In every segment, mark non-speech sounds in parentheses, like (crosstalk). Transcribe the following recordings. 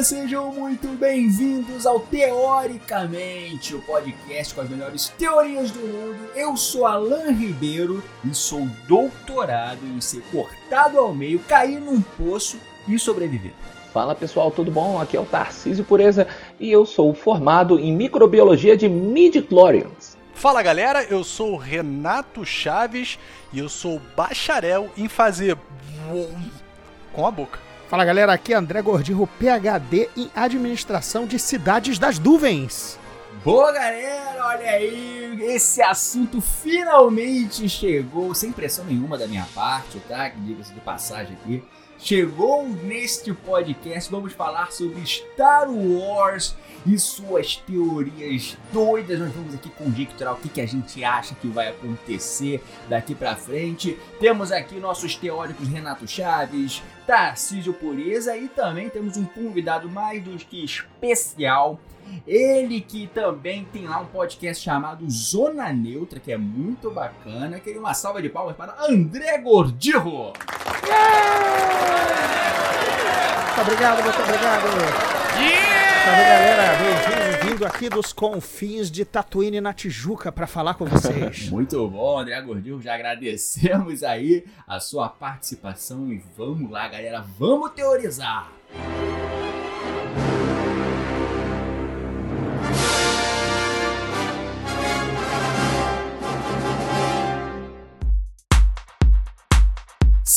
galera, sejam muito bem-vindos ao Teoricamente, o podcast com as melhores teorias do mundo. Eu sou Alan Ribeiro e sou doutorado em ser cortado ao meio, cair num poço e sobreviver. Fala pessoal, tudo bom? Aqui é o Tarcísio Pureza e eu sou formado em microbiologia de midi-chlorians. Fala galera, eu sou o Renato Chaves e eu sou bacharel em fazer com a boca. Fala galera, aqui é André Gordirro, PhD em Administração de Cidades das Nuvens. Boa galera, olha aí, esse assunto finalmente chegou, sem pressão nenhuma da minha parte, tá? Diga-se de passagem aqui. Chegou neste podcast, vamos falar sobre Star Wars e suas teorias doidas. Nós vamos aqui conjecturar o que, que a gente acha que vai acontecer daqui pra frente. Temos aqui nossos teóricos Renato Chaves, Tarcísio Pureza e também temos um convidado mais do que especial. Ele que também tem lá um podcast chamado Zona Neutra, que é muito bacana. Queria uma salva de palmas para André Gordirro. Muito obrigado, muito obrigado. Yeah! Salve galera, bem-vindo vindo aqui dos confins de Tatuíne na Tijuca para falar com vocês. (laughs) Muito bom, André Gordinho, já agradecemos aí a sua participação e vamos lá, galera, vamos teorizar.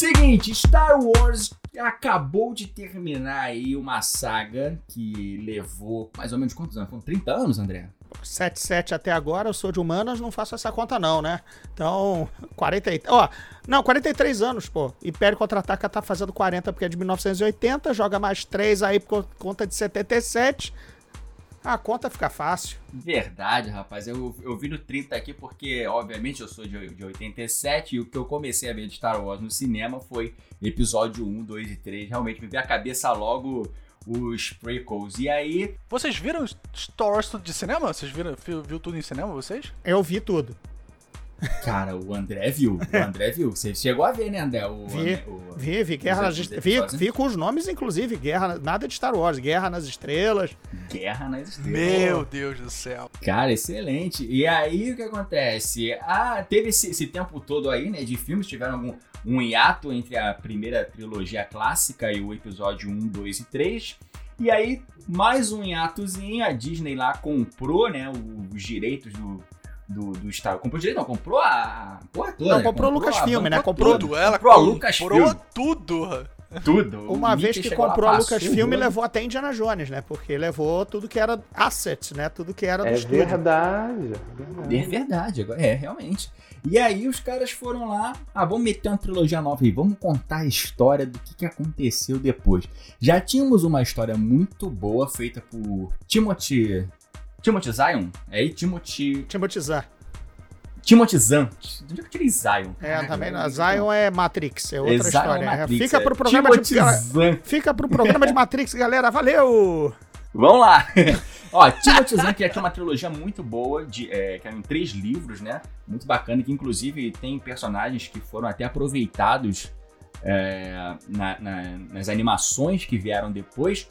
Seguinte, Star Wars acabou de terminar aí uma saga que levou mais ou menos quantos anos? Foram 30 anos, André? 77 até agora, eu sou de humanas, não faço essa conta não, né? Então, 40 ó, não, 43 anos, pô. Império Contra-Ataca tá fazendo 40 porque é de 1980, joga mais 3 aí por conta de 77. A conta fica fácil. Verdade, rapaz. Eu, eu vi no 30 aqui porque, obviamente, eu sou de, de 87 e o que eu comecei a ver de Star Wars no cinema foi episódio 1, 2 e 3. Realmente me veio a cabeça logo os prequels. E aí. Vocês viram Star Wars de cinema? Vocês viram, viu, viu tudo em cinema, vocês? Eu vi tudo. Cara, o André viu. O (laughs) André viu. Você chegou a ver, né, André? O, vi, o, vi, vi. Guerra nas Estrelas. Vi, vi com os nomes, inclusive. Guerra, nada de Star Wars. Guerra nas Estrelas. Guerra nas Estrelas. Meu Deus do céu. Cara, excelente. E aí, o que acontece? Ah, teve esse, esse tempo todo aí, né, de filmes. Tiveram algum um hiato entre a primeira trilogia clássica e o episódio 1, 2 e 3. E aí, mais um hiatozinho, a Disney lá comprou, né, os direitos do, do, do Star Comprou direito, não, comprou a porra toda. Não, comprou, o Lucasfilm, né? Comprou tudo. Ela comprou a Lucasfilm. tudo. Tudo. Uma vez que comprou a Lucasfilm, levou até Indiana Jones, né? Porque levou tudo que era assets, né? Tudo que era do é estúdio. Verdade, é verdade. É, realmente. E aí os caras foram lá, ah, vamos meter uma trilogia nova aí, vamos contar a história do que, que aconteceu depois. Já tínhamos uma história muito boa feita por Timothy Timothy Zion? É aí Timothy. Timothy Zan. Timothy Zan. Onde é que eu tirei Zion? É, também não. Zion é Matrix, é outra é, história. É Matrix, Fica pro programa Timothy de. Zan. Fica pro programa de Matrix, galera. Valeu! Vamos lá! (laughs) Ó, Timothy Zahn, que é uma trilogia muito boa, de, é, que é em três livros, né? Muito bacana, que inclusive tem personagens que foram até aproveitados é, na, na, nas animações que vieram depois.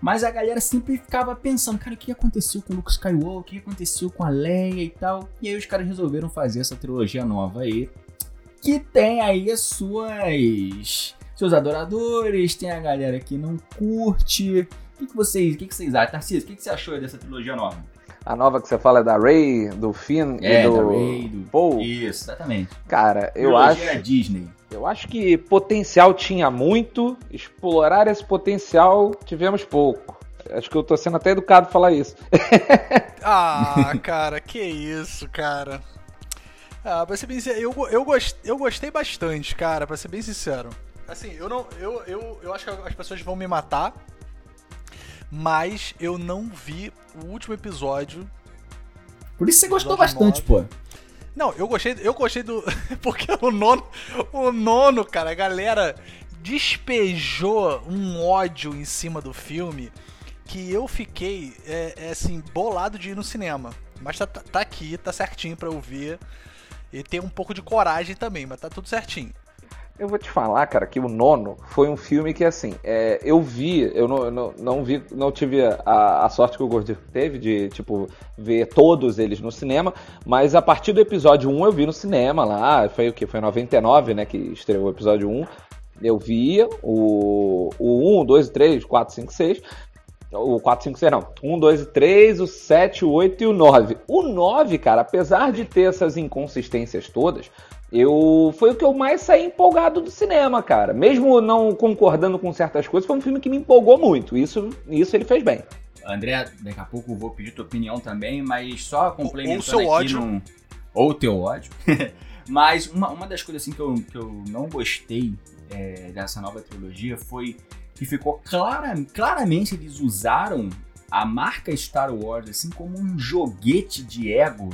Mas a galera sempre ficava pensando, cara, o que aconteceu com o Luke Skywalker? O que aconteceu com a Leia e tal? E aí os caras resolveram fazer essa trilogia nova aí, que tem aí as suas seus adoradores, tem a galera que não curte. O que, que vocês, o que, que vocês acham? Tarcísio, o que, que você achou dessa trilogia nova? A nova que você fala é da Ray, do Finn é, e do da Ray, do Paul? Isso, exatamente. Cara, eu trilogia acho... Disney. Eu acho que potencial tinha muito, explorar esse potencial tivemos pouco. Acho que eu tô sendo até educado falar isso. (laughs) ah, cara, que isso, cara. Ah, pra ser bem sincero, eu, eu, gost, eu gostei bastante, cara, pra ser bem sincero. Assim, eu não. Eu, eu, eu acho que as pessoas vão me matar. Mas eu não vi o último episódio. Por isso você gostou bastante, 9. pô. Não, eu gostei, eu gostei do. (laughs) Porque o nono. O nono, cara, a galera despejou um ódio em cima do filme que eu fiquei, é, é assim, bolado de ir no cinema. Mas tá, tá, tá aqui, tá certinho pra eu ver. E ter um pouco de coragem também, mas tá tudo certinho. Eu vou te falar, cara, que o Nono foi um filme que, assim, é, eu vi, eu não, não, não, vi, não tive a, a sorte que o Gordinho teve de, tipo, ver todos eles no cinema, mas a partir do episódio 1 eu vi no cinema lá, foi o que? Foi em 99, né, que estreou o episódio 1. Eu via o, o 1, 2, 3, 4, 5, 6. O 4, 5, 6 não. 1, 2 e 3, o 7, o 8 e o 9. O 9, cara, apesar de ter essas inconsistências todas, eu foi o que eu mais saí empolgado do cinema, cara. Mesmo não concordando com certas coisas, foi um filme que me empolgou muito. Isso, isso ele fez bem. André, daqui a pouco eu vou pedir tua opinião também, mas só complementando ou seu aqui ódio. num- Ou teu ódio. (laughs) mas uma, uma das coisas assim que eu, que eu não gostei é, dessa nova trilogia foi que ficou clara, claramente eles usaram a marca Star Wars assim como um joguete de ego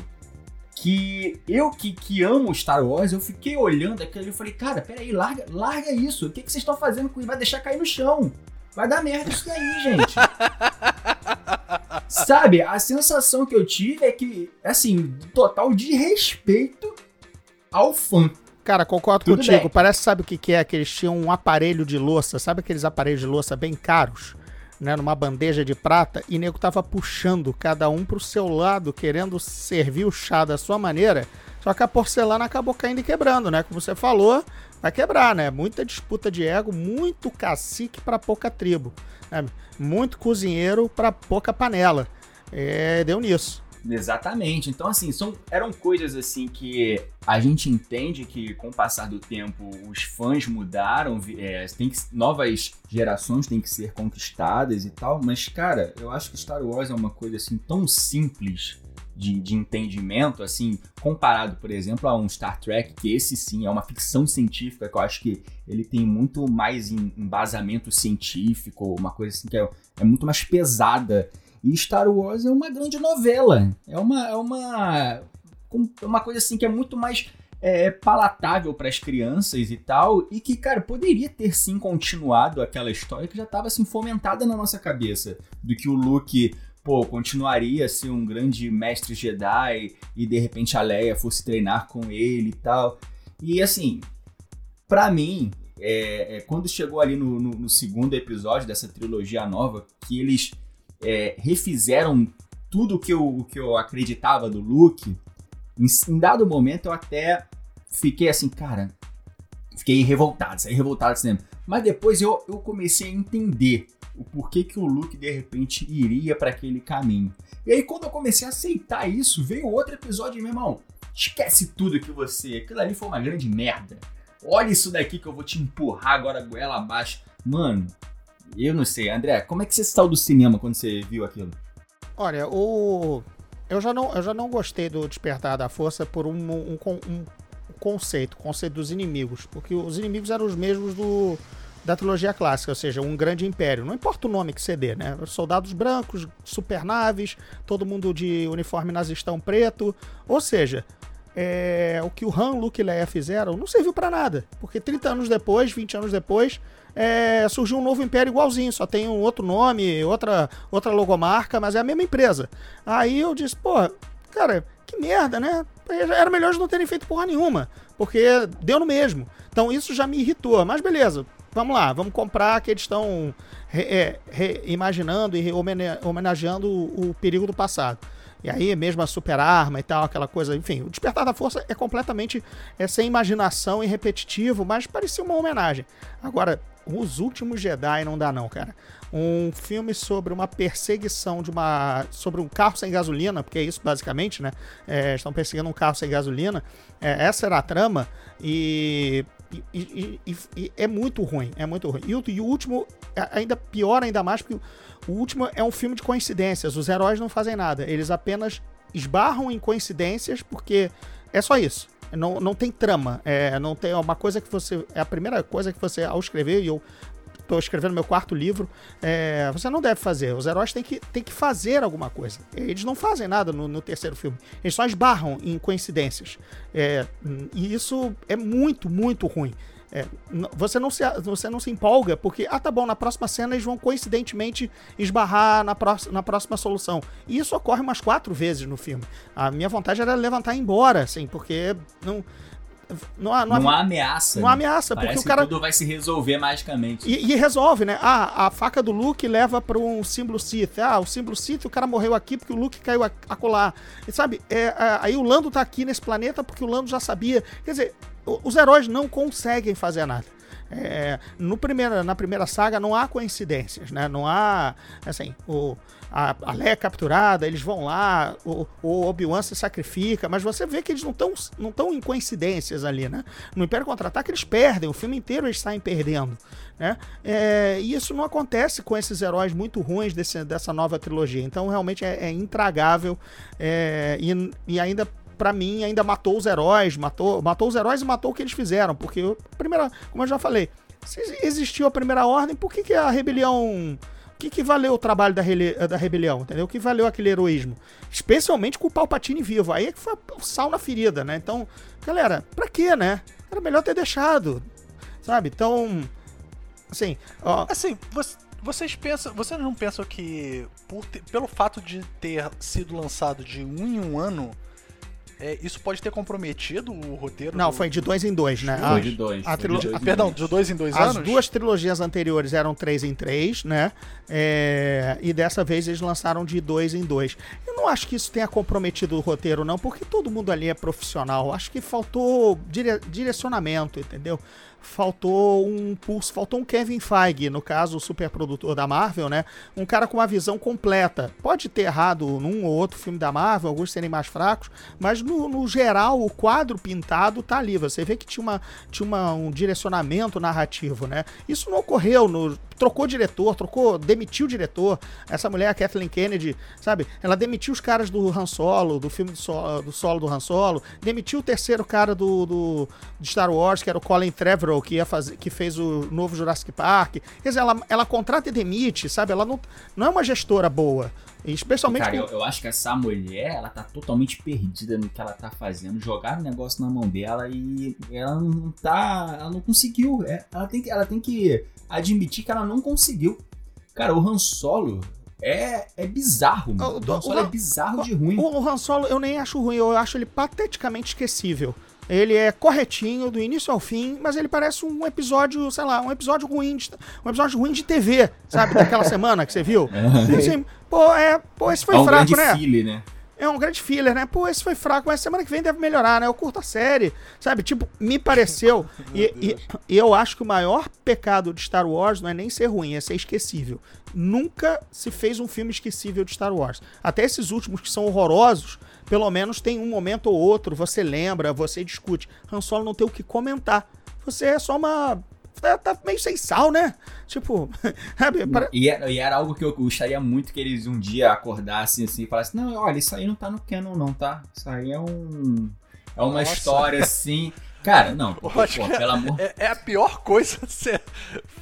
que eu que, que amo Star Wars, eu fiquei olhando aquilo e falei, cara, peraí, larga, larga isso. O que, que vocês estão fazendo com isso? Vai deixar cair no chão. Vai dar merda isso daí, gente. (laughs) Sabe, a sensação que eu tive é que, assim, total de respeito ao fã. Cara, concordo Tudo contigo. bem. Parece, sabe o que, que é? Que eles tinham um aparelho de louça, sabe aqueles aparelhos de louça bem caros? Né, numa bandeja de prata, e nego tava puxando cada um pro seu lado, querendo servir o chá da sua maneira. Só que a porcelana acabou caindo e quebrando, né? Como você falou, vai quebrar, né? Muita disputa de ego, muito cacique pra pouca tribo. né? Muito cozinheiro pra pouca panela. É, deu nisso. Exatamente. Então, assim, são, eram coisas assim que a gente entende que com o passar do tempo os fãs mudaram, é, tem que, novas gerações têm que ser conquistadas e tal, mas, cara, eu acho que Star Wars é uma coisa assim tão simples de, de entendimento, assim, comparado, por exemplo, a um Star Trek, que esse sim é uma ficção científica, que eu acho que ele tem muito mais em- embasamento científico, uma coisa assim que é, é muito mais pesada. E Star Wars é uma grande novela. É uma, é uma, com- uma coisa assim que é muito mais é, palatável para as crianças e tal. E que, cara, poderia ter sim continuado aquela história que já estava assim fomentada na nossa cabeça. Do que o Luke, pô, continuaria a ser um grande mestre Jedi e de repente a Leia fosse treinar com ele e tal. E assim, pra mim, é, é, quando chegou ali no, no- no segundo episódio dessa trilogia nova, que eles é, refizeram tudo que eu, que eu acreditava do Luke, em, em dado momento eu até fiquei assim, cara, fiquei revoltado, saí revoltado. Mas depois eu, eu comecei a entender o porquê que o Luke de repente iria para aquele caminho. E aí quando eu comecei a aceitar isso, veio outro episódio, meu irmão, esquece tudo que você, aquilo ali foi uma grande merda. Olha isso daqui que eu vou te empurrar agora goela abaixo. Mano, eu não sei, André, como é que você saiu do cinema quando você viu aquilo? Olha, o. Eu já não, eu já não gostei do Despertar da Força por um, um, um conceito, conceito dos inimigos. Porque os inimigos eram os mesmos do, da trilogia clássica, ou seja, um grande império. Não importa o nome que você dê, né? Soldados brancos, supernaves, todo mundo de uniforme nazistão preto. Ou seja, é, o que o Han, Luke e Leia fizeram não serviu pra nada. Porque 30 anos depois, 20 anos depois, é, surgiu um novo império igualzinho, só tem um outro nome, outra, outra logomarca, mas é a mesma empresa. Aí eu disse, pô, cara, que merda, né? Era melhor eles não terem feito porra nenhuma, porque deu no mesmo. Então isso já me irritou, mas beleza, vamos lá, vamos comprar que eles estão re- é, reimaginando e re- homenageando o, o perigo do passado. E aí, mesmo a super arma e tal, aquela coisa, enfim, o Despertar da Força é completamente é, sem imaginação e repetitivo, mas parecia uma homenagem. Agora, Os Últimos Jedi não dá não, cara. Um filme sobre uma perseguição de uma... sobre um carro sem gasolina, porque é isso basicamente, né? É, estão perseguindo um carro sem gasolina. É, essa era a trama e... E, e- e- e é muito ruim, é muito ruim. E o, o último, é ainda pior ainda mais, porque o último é um filme de coincidências. Os heróis não fazem nada. Eles apenas esbarram em coincidências porque é só isso. Não, não tem trama. É, não tem é uma coisa que você. É a primeira coisa que você, ao escrever, e eu tô escrevendo meu quarto livro, é, você não deve fazer. Os heróis têm que, têm que fazer alguma coisa. Eles não fazem nada no, no terceiro filme. Eles só esbarram em coincidências. É, e isso é muito, muito ruim. É, você, não se, você não se empolga porque, ah, tá bom, na próxima cena eles vão coincidentemente esbarrar na, pró- na próxima solução. E isso ocorre umas quatro vezes no filme. A minha vontade era levantar e ir embora, assim, porque não. não há, não, não há ameaça. Não há ameaça, Parece porque o cara. Tudo vai se resolver magicamente. E, e resolve, né? Ah, a faca do Luke leva para um símbolo Sith. Ah, o símbolo Sith, o cara morreu aqui porque o Luke caiu a, acolá. E sabe, é, é, aí o Lando tá aqui nesse planeta porque o Lando já sabia. Quer dizer, os heróis não conseguem fazer nada. É, no primeira, na primeira saga não há coincidências, né? Não há, assim, o, a, a Leia é capturada, eles vão lá, o, o Obi-Wan se sacrifica, mas você vê que eles não estão não tão em coincidências ali, né? No Império Contra-Ataque eles perdem, o filme inteiro eles saem perdendo, né? É, e isso não acontece com esses heróis muito ruins desse, dessa nova trilogia, então realmente é, é intragável é, e, e ainda para mim, ainda matou os heróis, matou, matou os heróis e matou o que eles fizeram, porque a primeira, como eu já falei, se existiu a primeira ordem, por que, que a rebelião o que, que valeu o trabalho da, da rebelião, entendeu? O que valeu aquele heroísmo? Especialmente com o Palpatine vivo. Aí é que foi o sal na ferida, né? Então, galera, pra quê, né? Era melhor ter deixado, sabe? Então, assim, ó... Assim, vocês pensam, vocês não pensam que ter, pelo fato de ter sido lançado de um em um ano, é, isso pode ter comprometido o roteiro? Não, do... foi de dois em dois, né? Foi de dois. A trilo... de dois perdão, de dois em dois As anos? As duas trilogias anteriores eram três em três, né? É... E dessa vez eles lançaram de dois em dois. Eu não acho que isso tenha comprometido o roteiro, não, porque todo mundo ali é profissional. Acho que faltou dire... direcionamento, entendeu? Faltou um pulso, faltou um Kevin Feige, no caso, o superprodutor da Marvel, né? Um cara com uma visão completa. Pode ter errado num ou outro filme da Marvel, alguns serem mais fracos, mas no, no geral, o quadro pintado tá ali. Você vê que tinha, uma, tinha uma, um direcionamento narrativo, né? Isso não ocorreu no. Trocou diretor, trocou, demitiu o diretor. Essa mulher, a Kathleen Kennedy, sabe? Ela demitiu os caras do Han Solo, do filme do solo do, solo do Han Solo, demitiu o terceiro cara do, do, do Star Wars, que era o Colin Trevorrow que, ia que fez o novo Jurassic Park. Quer dizer, ela, ela contrata e demite, sabe? Ela não, não é uma gestora boa. Especialmente. Cara, com... eu, eu, acho que essa mulher, ela tá totalmente perdida no que ela tá fazendo. Jogaram o negócio na mão dela e ela não tá. Ela não conseguiu. É, ela, tem que, ela tem que admitir que ela não conseguiu. Cara, o Han Solo, é, é bizarro, mano. O, o Han Solo o, é bizarro de ruim. O, o Han Solo eu nem acho ruim, eu acho ele pateticamente esquecível. Ele é corretinho do início ao fim, mas ele parece um episódio, sei lá, um episódio ruim de, um episódio ruim de TV, sabe? (laughs) Daquela semana que você viu. Assim, pô, é, pô, esse foi é um fraco, grande né? Filler, né? É um grande filler, né? Pô, esse foi fraco, mas semana que vem deve melhorar, né? Eu curto a série, sabe? Tipo, me pareceu. (laughs) e, e, e, eu acho que o maior pecado de Star Wars não é nem ser ruim, é ser esquecível. Nunca se fez um filme esquecível de Star Wars. Até esses últimos que são horrorosos, pelo menos tem um momento ou outro, você lembra, você discute. Han Solo não tem o que comentar. Você é só uma tá, tá, meio sem sal, né? Tipo, (laughs) sabe? Para... E, era, e, era, algo que eu gostaria muito que eles um dia acordassem assim e falassem: não, olha, isso aí não tá no canon, não, tá? Isso aí é um. É uma Nossa. história assim. Cara, não, (laughs) porque, pô, pelo amor. É, é, a pior coisa você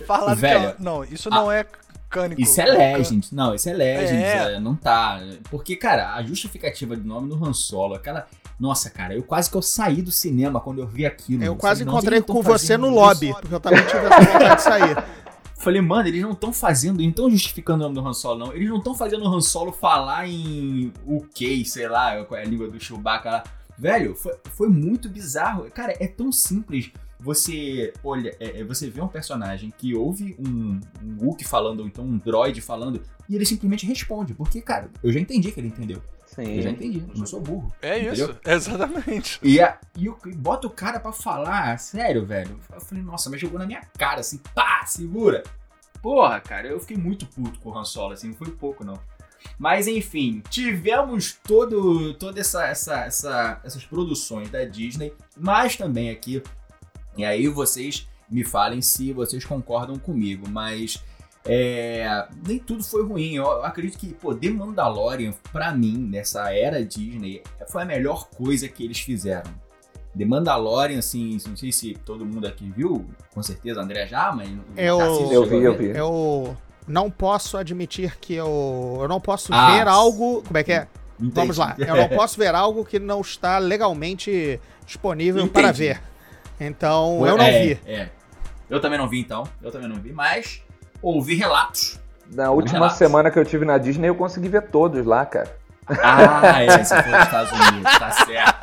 falar Velho, que. Não, isso não é mecânico. Isso é Legend. Não, isso é Legend. É. Não tá. Porque, cara, a justificativa do nome do Han Solo, aquela. Nossa, cara, eu quase que eu saí do cinema quando eu vi aquilo. Eu quase encontrei com você no lobby, isso. porque eu também tive essa vontade de sair. (laughs) Falei, mano, eles não estão fazendo, não estão justificando o nome do Han Solo, não. Eles não estão fazendo o Han Solo falar em UK, sei lá, qual é a língua do Chewbacca lá. Velho, foi, foi muito bizarro. Cara, é tão simples você olha, é, é, você vê um personagem que ouve um, um falando, ou então um droid falando, e ele simplesmente responde. Porque, cara, eu já entendi que ele entendeu. Sim. Eu já entendi, eu não sou burro. É entendeu? isso, exatamente. E, a, e, o, e bota o cara pra falar, sério, velho. Eu falei, nossa, mas jogou na minha cara, assim, pá, segura. Porra, cara, eu fiquei muito puto com o Han Solo, assim, não foi pouco, não. Mas enfim, tivemos todo, toda essa, essa, essa, essas produções da Disney, mas também aqui e aí vocês me falem se vocês concordam comigo, mas é, nem tudo foi ruim. Eu acredito que, pô, The Mandalorian, pra mim, nessa era Disney, foi a melhor coisa que eles fizeram. The Mandalorian, assim, não sei se todo mundo aqui viu, com certeza, André já, mas. Eu, eu vi, eu vi. Eu não posso admitir que eu. Eu não posso ah, ver algo. Como é que é? Entendi. Vamos lá. Eu não posso ver algo que não está legalmente disponível entendi. para ver. Então, eu não é, vi. É. Eu também não vi, então. Eu também não vi, mas ouvi relatos. Na última relatos. semana que eu tive na Disney, eu consegui ver todos lá, cara. Ah, é, você foi dos Estados Unidos, tá certo.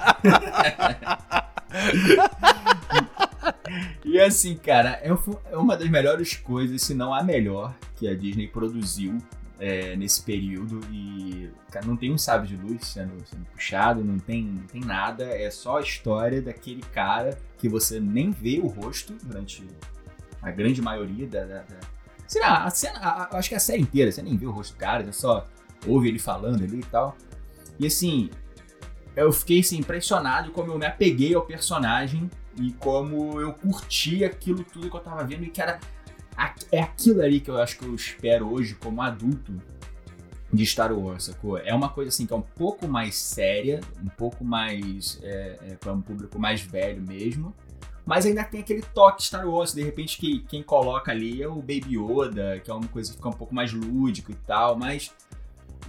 assim, cara, é, é uma das melhores coisas, se não a melhor, que a Disney produziu é, nesse período. E, cara, não tem um sábio de luz sendo, sendo puxado, não tem, não tem nada. É só a história daquele cara que você nem vê o rosto durante a grande maioria da. da, da... Sei lá, a cena, a, a, acho que a série inteira, você nem vê o rosto do cara, você só ouve ele falando ali e tal. E assim, eu fiquei assim, impressionado como eu me apeguei ao personagem e como eu curti aquilo tudo que eu tava vendo e que era é aquilo ali que eu acho que eu espero hoje como adulto de Star Wars, sacou? É uma coisa assim que é um pouco mais séria, um pouco mais é, é, para um público mais velho mesmo, mas ainda tem aquele toque Star Wars. De repente, que, quem coloca ali é o Baby Yoda, que é uma coisa que fica um pouco mais lúdico e tal, mas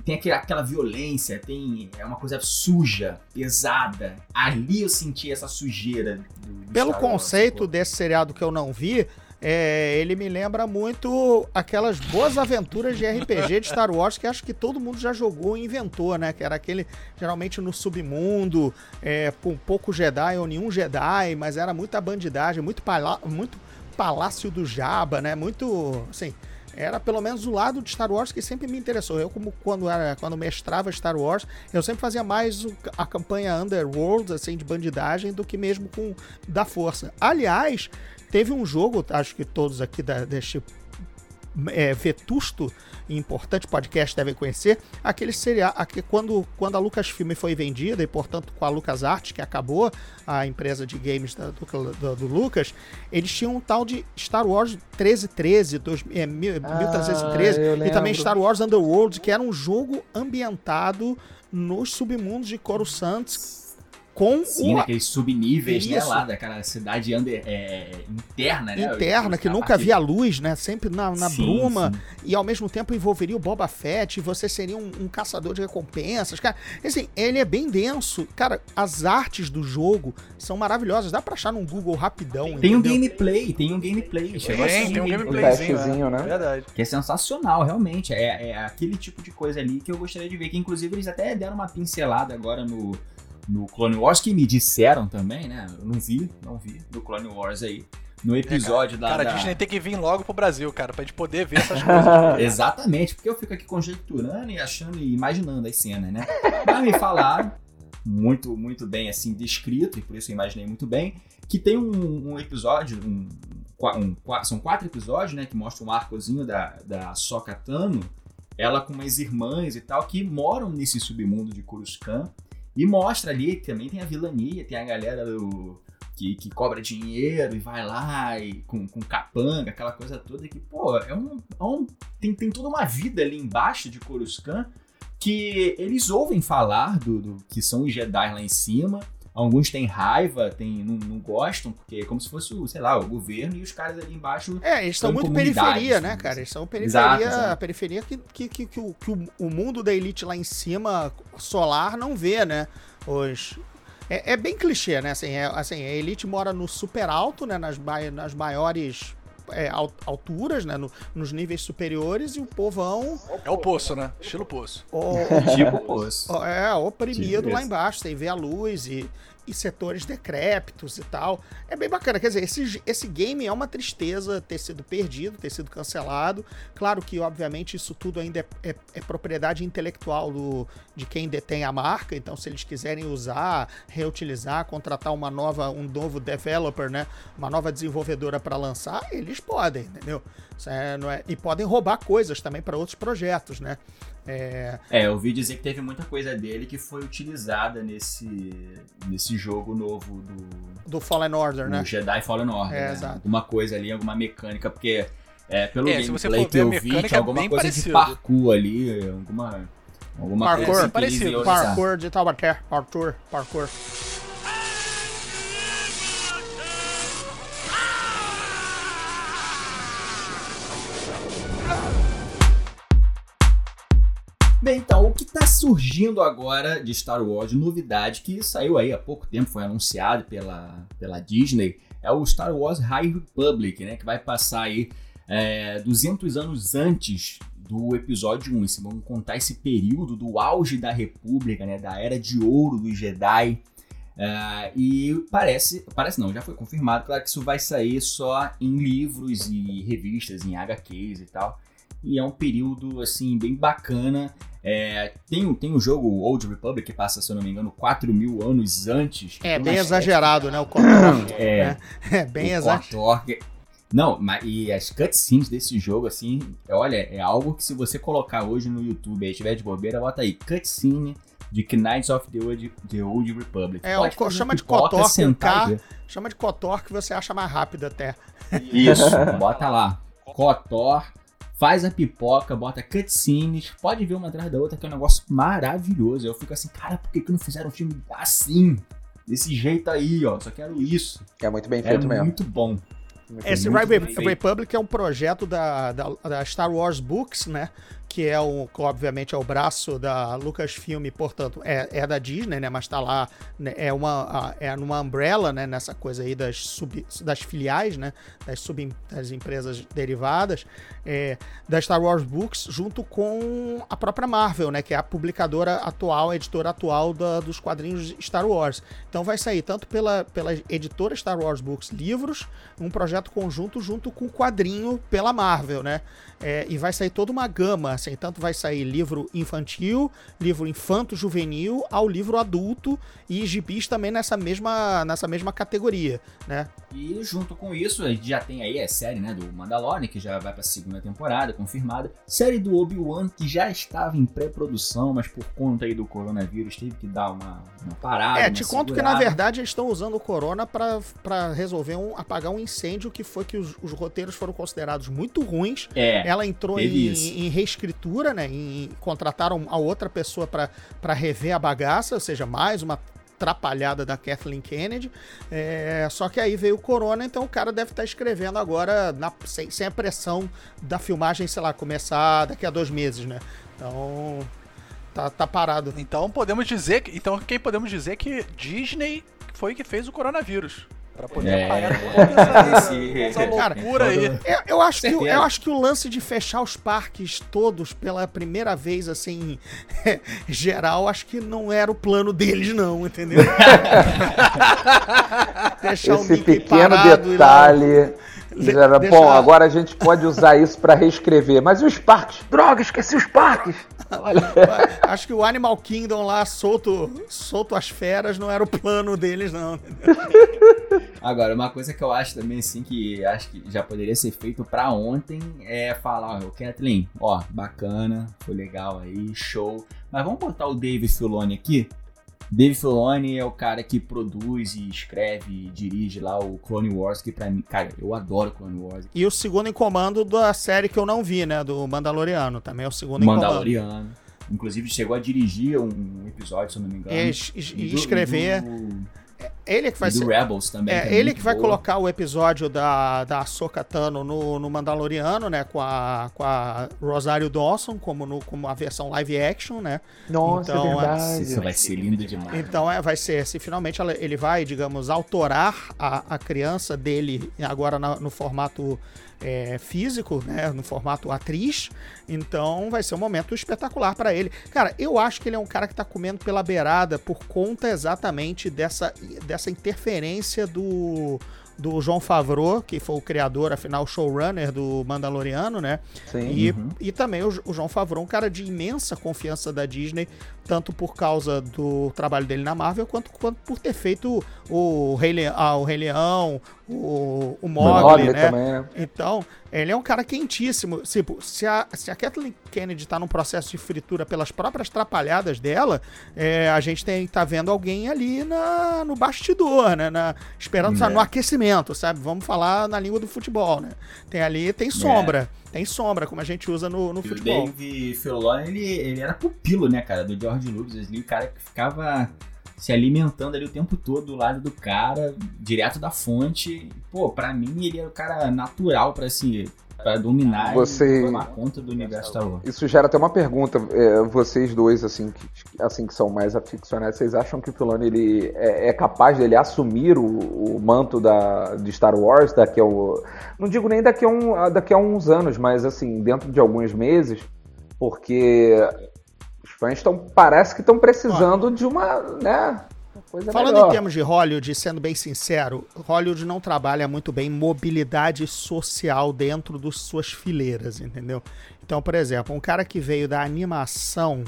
tem aquele, aquela violência, tem é uma coisa suja, pesada. Ali eu senti essa sujeira. Do, do Pelo Star conceito Wars, desse seriado que eu não vi, é, ele me lembra muito aquelas boas aventuras de RPG de Star Wars que acho que todo mundo já jogou e inventou, né? Que era aquele, geralmente no submundo, é, com pouco Jedi ou nenhum Jedi, mas era muita bandidagem, muito, palá muito Palácio do Jabba, né? Muito, assim, era pelo menos o lado de Star Wars que sempre me interessou. Eu, como quando era quando mestrava Star Wars, eu sempre fazia mais a campanha Underworld, assim, de bandidagem, do que mesmo com da Força. Aliás, teve um jogo, acho que todos aqui da, deste é, vetusto e importante podcast devem conhecer, aquele serial, aquele, quando, quando a Lucasfilm foi vendida, e portanto com a LucasArts, que acabou a empresa de games da, do, do, do, Lucas, eles tinham um tal de Star Wars 1313, dois, é, 1313, ah, e também Star Wars Underworld, que era um jogo ambientado nos submundos de Coruscant, com Sim, o... naqueles subníveis, né, lá daquela cidade under, é, interna, né? Interna, que nunca via luz, né? Sempre na, na sim, bruma. Sim. E ao mesmo tempo envolveria o Boba Fett, e você seria um, um, caçador de recompensas. Cara, assim, ele é bem denso. Cara, as artes do jogo são maravilhosas. Dá pra achar no Google rapidão. Tem entendeu? um gameplay, tem um gameplay. Chegou tem, tem um gameplayzinho, né? Verdade. Que é sensacional, realmente. É, é aquele tipo de coisa ali que eu gostaria de ver. Que inclusive eles até deram uma pincelada agora no no Clone Wars, que me disseram também, né? Eu não vi, não vi, do Clone Wars aí. No episódio é, cara, da. Cara, a Disney tem que vir logo pro Brasil, cara, pra gente poder ver essas (laughs) coisas. Exatamente, porque eu fico aqui conjecturando e achando e imaginando as cenas, né? Mas me falaram, muito, muito bem assim, descrito, e por isso eu imaginei muito bem, que tem um, um episódio, um, um, são quatro episódios, né, que mostram um arcozinho da, da Sokatano, ela com umas irmãs e tal, que moram nesse submundo de Coruscant, e mostra ali que também tem a vilania, tem a galera do, que, que cobra dinheiro e vai lá e com, com capanga, aquela coisa toda que, pô, é um, é um tem, tem toda uma vida ali embaixo de Coruscant que eles ouvem falar do, do que são os Jedi lá em cima Alguns têm raiva, tem, não, não, gostam, porque é como se fosse, o, sei lá, o governo e os caras ali embaixo. É, eles são muito periferia, né, cara? Eles são periferia, exato, exato. periferia que, que, que, que, o, que o mundo da elite lá em cima, solar, não vê, né? Os, é, é, bem clichê, né? Assim, é, assim, a elite mora no super alto, né? Nas, nas maiores é, alturas, né? No, nos níveis superiores, e o povão. É o poço, né? Estilo poço. O, (laughs) tipo poço. É, oprimido tipo lá embaixo. Você vê a luz e e setores decrépitos e tal. É bem bacana. Quer dizer, esse, esse game é uma tristeza ter sido perdido, ter sido cancelado. Claro que, obviamente, isso tudo ainda é, é, é propriedade intelectual do, de quem detém a marca. Então, se eles quiserem usar, reutilizar, contratar uma nova, um novo developer, né? Uma nova desenvolvedora para lançar, eles podem, entendeu? É, é, e podem roubar coisas também para outros projetos, né? É... é, eu ouvi dizer que teve muita coisa dele que foi utilizada nesse, nesse jogo novo do. Do Fallen Order, né? Do Jedi Fallen Order. É, né? exato. Alguma coisa ali, alguma mecânica, porque é, pelo é, gameplay que eu vi, tinha alguma coisa parecido. de parkour ali, alguma. Alguma parkour, coisa parecido. Parkour de Taubaté, parkour, parkour. Bem, então, o que está surgindo agora de Star Wars, novidade que saiu aí há pouco tempo, foi anunciado pela, pela Disney, é o Star Wars High Republic, né? Que vai passar aí é, 200 anos antes do episódio 1. Vamos contar esse período do auge da República, né? Da era de ouro dos Jedi. Uh, e parece, parece não, já foi confirmado, claro que isso vai sair só em livros e revistas, em HQs e tal. E é um período, assim, bem bacana. É, tem, tem o jogo Old Republic que passa, se eu não me engano, 4 mil anos antes. É, bem exagerado, né? O KOTOR. (coughs) É, né? é (laughs) bem exagerado. Não, mas, e as cutscenes desse jogo, assim, olha, é algo que se você colocar hoje no YouTube e tiver de bobeira, bota aí, cutscene de Knights of the Old, the Old Republic. É, o, chama de KOTOR K, chama de KOTOR que você acha mais rápido até. Isso, (laughs) bota lá, KOTOR, faz a pipoca, bota cutscenes, pode ver uma atrás da outra, que é um negócio maravilhoso. Eu fico assim, cara, por que, que não fizeram um filme assim? Desse jeito aí, ó, só quero isso. É muito bem feito é mesmo. muito bom. Esse Republic é um projeto da, da, da, Star Wars Books, né? Que é o, obviamente é o braço da Lucasfilm, portanto, é, é da Disney, né? Mas tá lá, né, é uma é numa umbrella, né? Nessa coisa aí das, sub, das filiais, né? Das, sub, das empresas derivadas é, da Star Wars Books, junto com a própria Marvel, né? Que é a publicadora atual, a editora atual da, dos quadrinhos Star Wars. Então vai sair tanto pela, pela editora Star Wars Books livros, um projeto conjunto junto com o quadrinho pela Marvel, né? É, e vai sair toda uma gama, assim, tanto vai sair livro infantil, livro infanto-juvenil, ao livro adulto e gibis também nessa mesma, nessa mesma categoria, né? E junto com isso, a gente já tem aí a série, né, do Mandalorian, que já vai pra segunda temporada, confirmada. Série do Obi-Wan, que já estava em pré-produção, mas por conta aí do coronavírus teve que dar uma, uma parada, É, te conto que na verdade eles estão usando o corona para resolver um, apagar um incêndio que foi que os, os roteiros foram considerados muito ruins. É ela entrou em, em, reescritura, né? Em, contrataram a outra pessoa para rever a bagaça, ou seja, mais uma atrapalhada da Kathleen Kennedy. É, só que aí veio o corona, então o cara deve estar tá escrevendo agora na, sem, sem, a pressão da filmagem, sei lá, começar daqui a dois meses, né? Então. Tá, tá parado. Então podemos dizer que. Então quem podemos dizer que Disney foi que fez o coronavírus. Pra poder é. pagar essa, (laughs) essa loucura aí. Eu, eu, acho que, eu acho que o lance de fechar os parques todos pela primeira vez, assim, (laughs) geral, acho que não era o plano deles, não, entendeu? (laughs) Deixar Esse pequeno detalhe. Era. Bom, agora a gente pode usar isso para reescrever. Mas os parques? Droga, esqueci os parques! (laughs) Acho que o Animal Kingdom lá, solto, solto as feras, não era o plano deles, não. (laughs) Agora, uma coisa que eu acho também, assim, que acho que já poderia ser feito para ontem é falar, ó, Kathleen, ó, bacana, foi legal aí, show. Mas vamos botar o Dave Filoni aqui? Dave Filoni é o cara que produz e escreve e dirige lá o Clone Wars, que pra mim, cara, eu adoro Clone Wars. E o segundo em comando da série que eu não vi, né, do Mandaloriano, também é o segundo em comando. Mandaloriano. Inclusive chegou a dirigir um episódio, se eu não me engano. E, e, e escrever. Do, ele é que vai do ser. Rebels também. É, que é ele que vai boa. colocar o episódio da, da Ahsoka Tano no, no Mandaloriano, né? Com a, com a Rosário Dawson, como, no, como a versão live action, né? Nossa, então, é verdade. Isso vai ser lindo demais. Então é, vai ser, se finalmente ela, ele vai, digamos, autorar a, a criança dele agora na, no formato é, físico, né, no formato atriz. Então vai ser um momento espetacular para ele. Cara, eu acho que ele é um cara que tá comendo pela beirada por conta exatamente dessa, dessa interferência do do João Favreau, que foi o criador, afinal, showrunner do Mandaloriano, né? Sim. E, uhum. e também o, o, João Favreau, um cara de imensa confiança da Disney, tanto por causa do trabalho dele na Marvel, quanto, quanto por ter feito o Rei, Le ah, o Rei Leão, o, o Mogli, né? Também, né? Então, ele é um cara quentíssimo. Tipo, se a, se a Kathleen Kennedy tá num processo de fritura pelas próprias trapalhadas dela, é, a gente tem, tá vendo alguém ali na, no bastidor, né? Na, esperando, é. sabe, no aquecimento, sabe? Vamos falar na língua do futebol, né? Tem ali, tem sombra. É. Tem sombra, como a gente usa no, no e futebol. O Dave Filoni, ele, ele era pupilo, né, cara, do George Lucas. Ele, o cara que ficava se alimentando ali o tempo todo do lado do cara, direto da fonte. Pô, pra mim ele era o cara natural para se para dominar Você... e tomar conta do universo Star Wars. Isso gera até uma pergunta, é, vocês dois assim que, assim que são mais aficionados, vocês acham que o Filoni ele é, é capaz de ele assumir o, o, manto da, de Star Wars daqui a um, não digo nem daqui a, um, daqui a uns anos, mas assim dentro de alguns meses, porque fãs estão parece que estão precisando de uma, né? coisa Falando melhor. em termos de Hollywood, sendo bem sincero, Hollywood não trabalha muito bem mobilidade social dentro das suas fileiras, entendeu? Então, por exemplo, um cara que veio da animação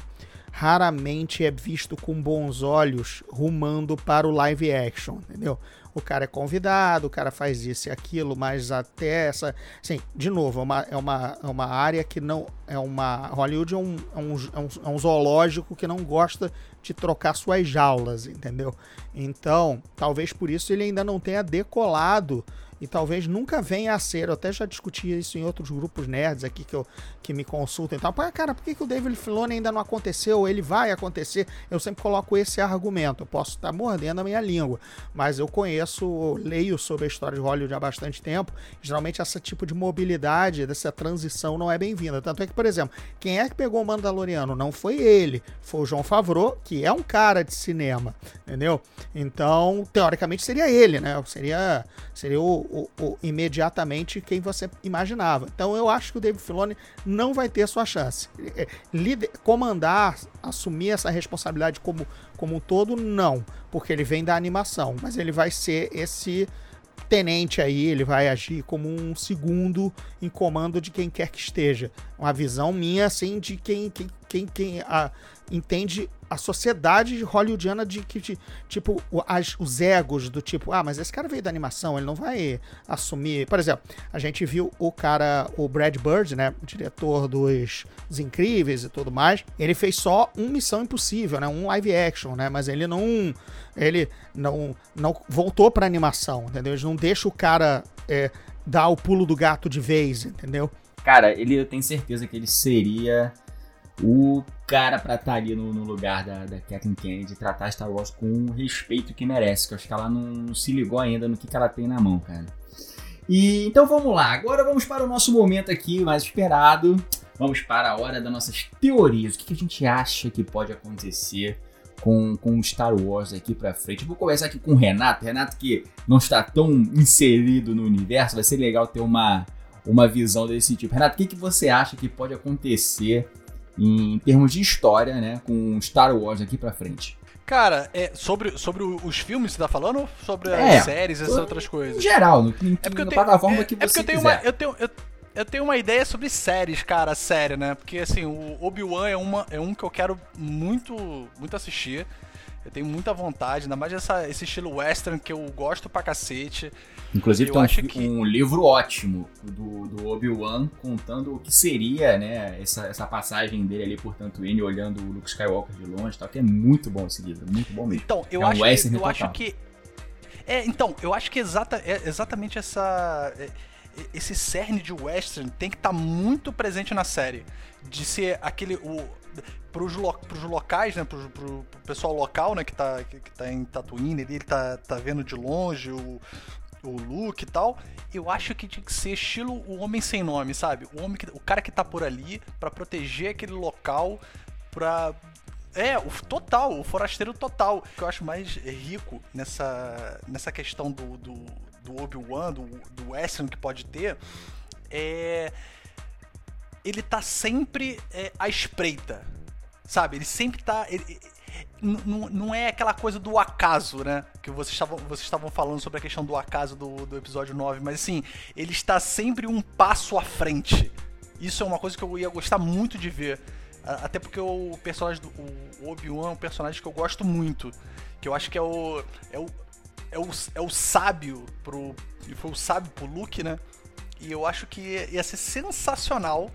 raramente é visto com bons olhos rumando para o live action, entendeu? O cara é convidado, o cara faz isso e aquilo, mas até essa. Assim, de novo, é uma, é uma, é uma área que não. É uma. Hollywood é um, é, um, é, um, é um zoológico que não gosta de trocar suas jaulas, entendeu? Então, talvez por isso ele ainda não tenha decolado e talvez nunca venha a ser. Eu até já discuti isso em outros grupos nerds aqui que, eu, que me consultam e tal. Pô, cara, por que, que o David Filoni ainda não aconteceu? Ele vai acontecer. Eu sempre coloco esse argumento. Eu posso estar mordendo a minha língua, mas eu conheço, leio sobre a história de Hollywood há bastante tempo. Geralmente, esse tipo de mobilidade, dessa transição não é bem-vinda. Tanto é que, por exemplo, quem é que pegou o Mandaloriano? Não foi ele, foi o João Favreau, que é um cara de cinema, entendeu? Então, teoricamente, seria ele, né? Seria, seria o, o, o, imediatamente quem você imaginava. Então eu acho que o David Filoni não vai ter sua chance. Lider, comandar, assumir essa responsabilidade como, como um todo, não, porque ele vem da animação, mas ele vai ser esse tenente aí, ele vai agir como um segundo em comando de quem quer que esteja. Uma visão minha, assim, de quem, quem, quem, quem a, entende a sociedade hollywoodiana de que, tipo, as, os egos do tipo, ah, mas esse cara veio da animação, ele não vai assumir. Por exemplo, a gente viu o cara, o Brad Bird, né, diretor dos, dos Incríveis e tudo mais, ele fez só um Missão Impossível, né, um live action, né, mas ele não, ele não, não voltou pra animação, entendeu? Ele não deixa o cara é, dar o pulo do gato de vez, entendeu? Cara, ele, eu tenho certeza que ele seria o cara pra estar tá ali no, no, lugar da, da Kathleen Kennedy e tratar Star Wars com o respeito que merece, que eu acho que ela não, não se ligou ainda no que, que ela tem na mão, cara. E então vamos lá, agora vamos para o nosso momento aqui mais esperado. Vamos para a hora das nossas teorias. O que, que a gente acha que pode acontecer com, com Star Wars aqui pra frente? vou começar aqui com o Renato. Renato que não está tão inserido no universo, vai ser legal ter uma, uma visão desse tipo. Renato, o que, que você acha que pode acontecer em termos de história, né, com Star Wars aqui pra frente. Cara, é, sobre, sobre os filmes você tá falando ou sobre é, as séries e essas outras coisas? Em geral, no, em, é porque eu tenho, plataforma é, que você é porque eu tenho quiser. Uma, eu, tenho, eu, eu tenho uma ideia sobre séries, cara, série, né? Porque, assim, o Obi-Wan é, uma, é um que eu quero muito, muito assistir. Eu tenho muita vontade, ainda mais essa, esse estilo western que eu gosto pra cacete. Inclusive eu tem um, que... um, livro ótimo do, do Obi-Wan contando o que seria, né, essa, essa passagem dele ali por Tatooine, olhando o Luke Skywalker de longe tal, que é muito bom esse livro, muito bom mesmo. Então, eu, é um acho, que, eu acho que... É, então, eu acho que exata, é exatamente essa... É, esse cerne de western tem que estar tá muito presente na série. De ser aquele... O, pros, lo, pros locais, né, pro, pro, pessoal local, né, que tá, que, que tá em Tatooine, ele tá, tá vendo de longe o, o e tal, eu acho que tinha que ser estilo o homem sem nome, sabe? O homem que, o cara que tá por ali para proteger aquele local, pra é, o total, o forasteiro total. O que eu acho mais rico nessa, nessa questão do, do, do Obi-Wan, do, do Western que pode ter, é. Ele tá sempre é, à espreita. Sabe? Ele sempre tá. Ele, não é aquela coisa do acaso, né? Que vocês estavam, vocês estavam falando sobre a questão do acaso do, do episódio 9, mas assim, ele está sempre um passo à frente. Isso é uma coisa que eu ia gostar muito de ver. Até porque o personagem do Obi-Wan é um personagem que eu gosto muito. Que eu acho que é o. É o, é o, é o sábio pro. Foi o sábio pro Luke, né? E eu acho que ia ser sensacional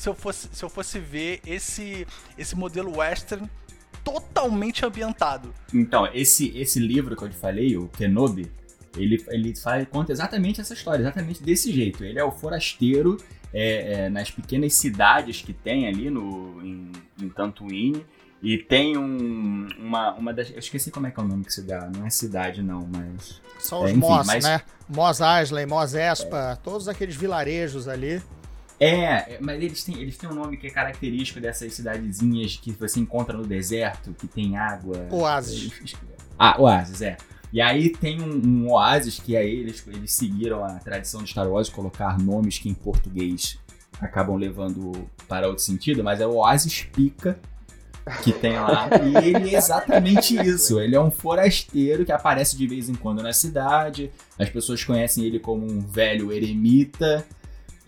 se eu fosse, se eu fosse ver esse, esse modelo western totalmente ambientado. Então, esse, esse livro que eu te falei, o Kenobi, ele, ele faz, conta exatamente essa história, exatamente desse jeito. Ele é o forasteiro é, é, nas pequenas cidades que tem ali no, em, em. E tem um, uma, uma das. Eu esqueci como é que é o nome que se dá. Não é cidade, não, mas. São os é, Moss, mas... né? Moss Eisley, Moss Espa, é. todos aqueles vilarejos ali. É, mas eles têm, eles têm um nome que é característico dessas cidadezinhas que você encontra no deserto, que tem água. Oásis. Ah, oásis, é. E aí tem um, um oásis que aí eles, eles seguiram a tradição de Star Wars colocar nomes que em português acabam levando para outro sentido, mas é o Oásis Pica, que tem lá. E ele é exatamente isso. Ele é um forasteiro que aparece de vez em quando na cidade. As pessoas conhecem ele como um velho eremita.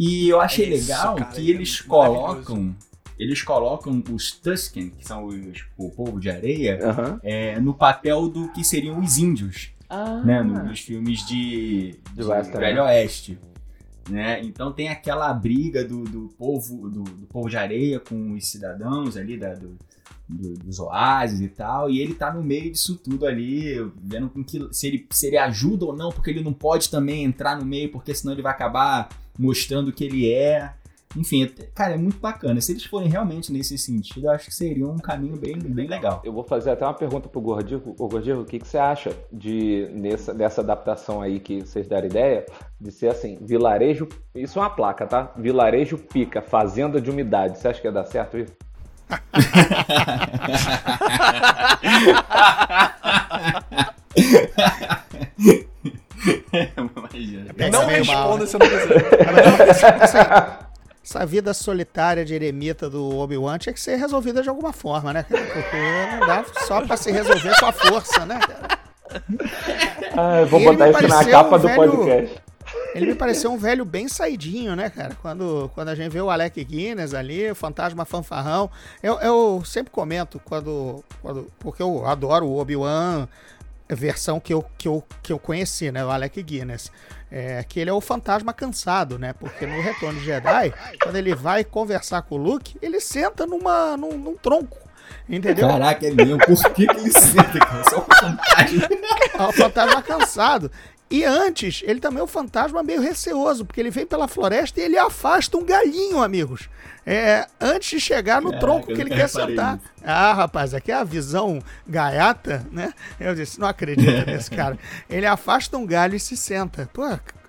E eu achei É isso, legal cara, que é eles colocam. Eles colocam os Tusken, que são os, o povo de areia, Aham. é, no papel do que seriam os índios Ah, né, no- nos filmes de, de Western, Velho Oeste. Né? Então tem aquela briga do, do povo do, do povo de areia com os cidadãos ali da, do, do- dos oásis e tal, e ele tá no meio disso tudo ali, vendo que se ele, se ele ajuda ou não, porque ele não pode também entrar no meio, porque senão ele vai acabar mostrando que ele é. Enfim, é- cara, é muito bacana. Se eles forem realmente nesse sentido, eu acho que seria um caminho bem, bem legal. Eu vou fazer até uma pergunta pro Gordivo. Ô, Gordivo, o que, que você acha de, nessa, dessa adaptação aí que vocês deram ideia? De ser assim, vilarejo. Isso é uma placa, tá? Vilarejo pica, fazenda de umidade. Você acha que ia dar certo isso? (laughs) Pega Não responda se eu não quiser. Assim, essa vida solitária de eremita do Obi-Wan tinha que ser resolvida de alguma forma, né? Porque não dá só pra se resolver com a força, né, cara? Ah, eu vou Ele botar me isso na pareceu capa um do velho- podcast. Ele me pareceu um velho bem saidinho, né, cara? Quando, quando a gente vê o Alec Guinness ali, o Fantasma Fanfarrão. Eu, eu sempre comento quando, quando. Porque eu adoro o Obi-Wan, versão que eu, que, eu, que eu conheci, né? O Alec Guinness. É, que ele é o fantasma cansado, né? Porque no Retorno de Jedi, quando ele vai conversar com o Luke, ele senta numa, num, num tronco. Entendeu? Caraca, é mesmo. Por que, que ele senta, cara? Só um fantasma. É o fantasma cansado. E antes, ele também é um fantasma meio receoso, porque ele vem pela floresta e ele afasta um galinho, amigos. É, antes de chegar no Caraca, tronco que ele quer sentar. nisso. Ah, rapaz, aqui é a visão gaiata, né? Eu disse, não acredito (laughs) nesse cara. Ele afasta um galho e se senta. Pô,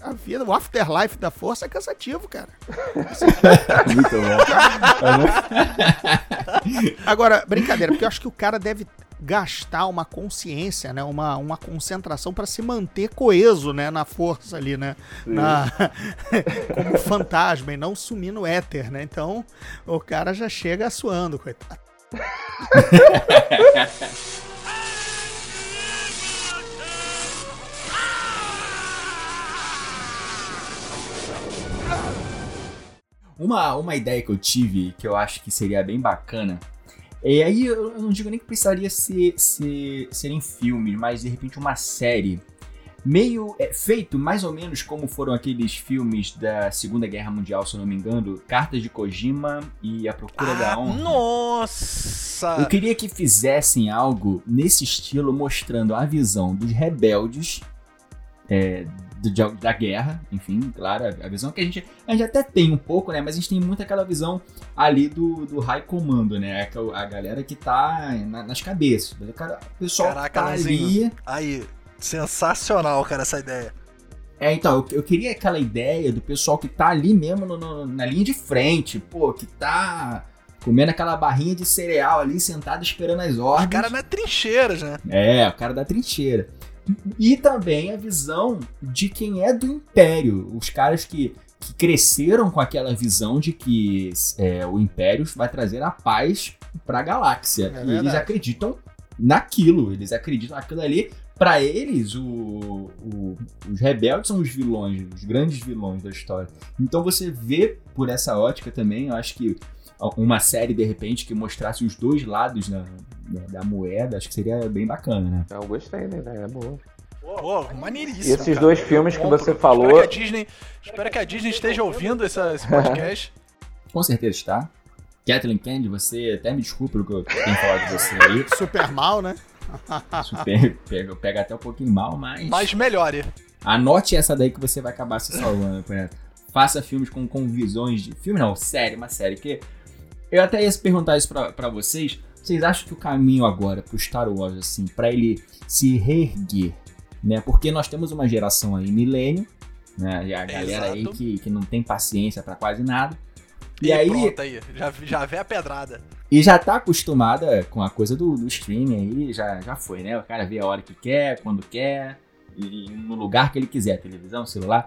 a vida, o afterlife da força é cansativo, cara. (laughs) Muito bom. (laughs) Agora, brincadeira, porque eu acho que o cara deve gastar uma consciência, né? Uma, uma concentração pra se manter coeso, né? Na força ali, né? Na, (laughs) como fantasma e não sumir no éter, né? Então, o cara já chega suando, coitado. Uma, uma ideia que eu tive, que eu acho que seria bem bacana, e aí eu não digo nem que precisaria ser, ser, ser em filme, mas de repente uma série. Meio é, feito mais ou menos como foram aqueles filmes da Segunda Guerra Mundial, se eu não me engano, Cartas de Kojima e A Procura da Ah, Honra. nossa! Eu queria que fizessem algo nesse estilo, mostrando a visão dos rebeldes é, de- da guerra, enfim, claro, a visão que a gente, a gente até tem um pouco, né? Mas a gente tem muito aquela visão ali do, do high comando, né? que é A galera que tá na- nas cabeças. O cara- o pessoal Caraca, tá ali. Aí, sensacional, cara, essa ideia. É, então, eu, eu queria aquela ideia do pessoal que tá ali mesmo no- no- na linha de frente, pô, que tá comendo aquela barrinha de cereal ali, sentado esperando as ordens. caras na trincheiras, né? É, o cara da trincheira. E também a visão de quem é do Império. Os caras que, que cresceram com aquela visão de que é, o Império vai trazer a paz pra galáxia. e eles acreditam naquilo. Eles acreditam naquilo ali. Pra eles, o- o- os rebeldes são os vilões, os grandes vilões da história. Então você vê por essa ótica também, eu acho que uma série, de repente, que mostrasse os dois lados da, da- da moeda, acho que seria bem bacana, né? Eu gostei ideia, é boa. Pô, maneiríssimo. E esses cara. dois Eu filmes que você falou- Espero que a Disney, espero que a Disney esteja ouvindo essa- esse (laughs) podcast. Com certeza está. Kathleen Kennedy, você até me desculpa pelo que eu tenho falado de você aí. (laughs) Super mal, né? Isso pega, pega, até um pouquinho mal, mas. Mas melhore. Anote essa daí que você vai acabar se salvando, por exemplo. Faça filmes com, com visões de. Filme não, série, uma série. Porque eu até ia perguntar isso pra, pra vocês. Vocês acham que o caminho agora pro Star Wars, assim, pra ele se reerguer, né? Porque nós temos uma geração aí, milênio, né? E a galera aí Exato. que, que não tem paciência pra quase nada. E, E, aí, pronto aí. Já, já vê a pedrada. e já tá acostumada com a coisa do, do streaming aí, já, já foi, né? O cara vê a hora que quer, quando quer, e no lugar que ele quiser, televisão, celular.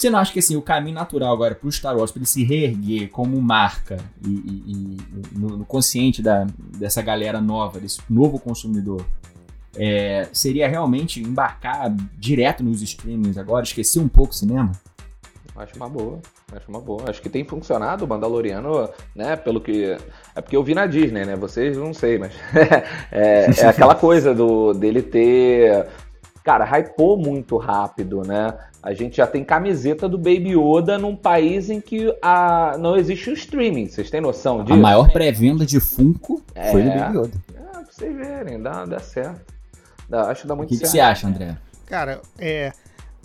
Você não acha que assim, o caminho natural agora pro Star Wars, pra ele se reerguer como marca e, e- e no, no consciente da, dessa galera nova, desse novo consumidor, é, seria realmente embarcar direto nos streamings agora, esquecer um pouco o cinema? Acho uma boa. Acho uma boa. Acho que tem funcionado o Mandaloriano, né? Pelo que. É porque eu vi na Disney, né? Vocês não sei, mas. (laughs) é, é aquela coisa do dele ter. Cara, hypou muito rápido, né? A gente já tem camiseta do Baby Yoda num país em que a... não existe o streaming. Vocês têm noção A disso? maior pré-venda de Funko foi do É. Baby Yoda. É, pra vocês verem, dá, dá certo. Dá- acho que dá O muito que, que certo. você acha, André? Cara, é,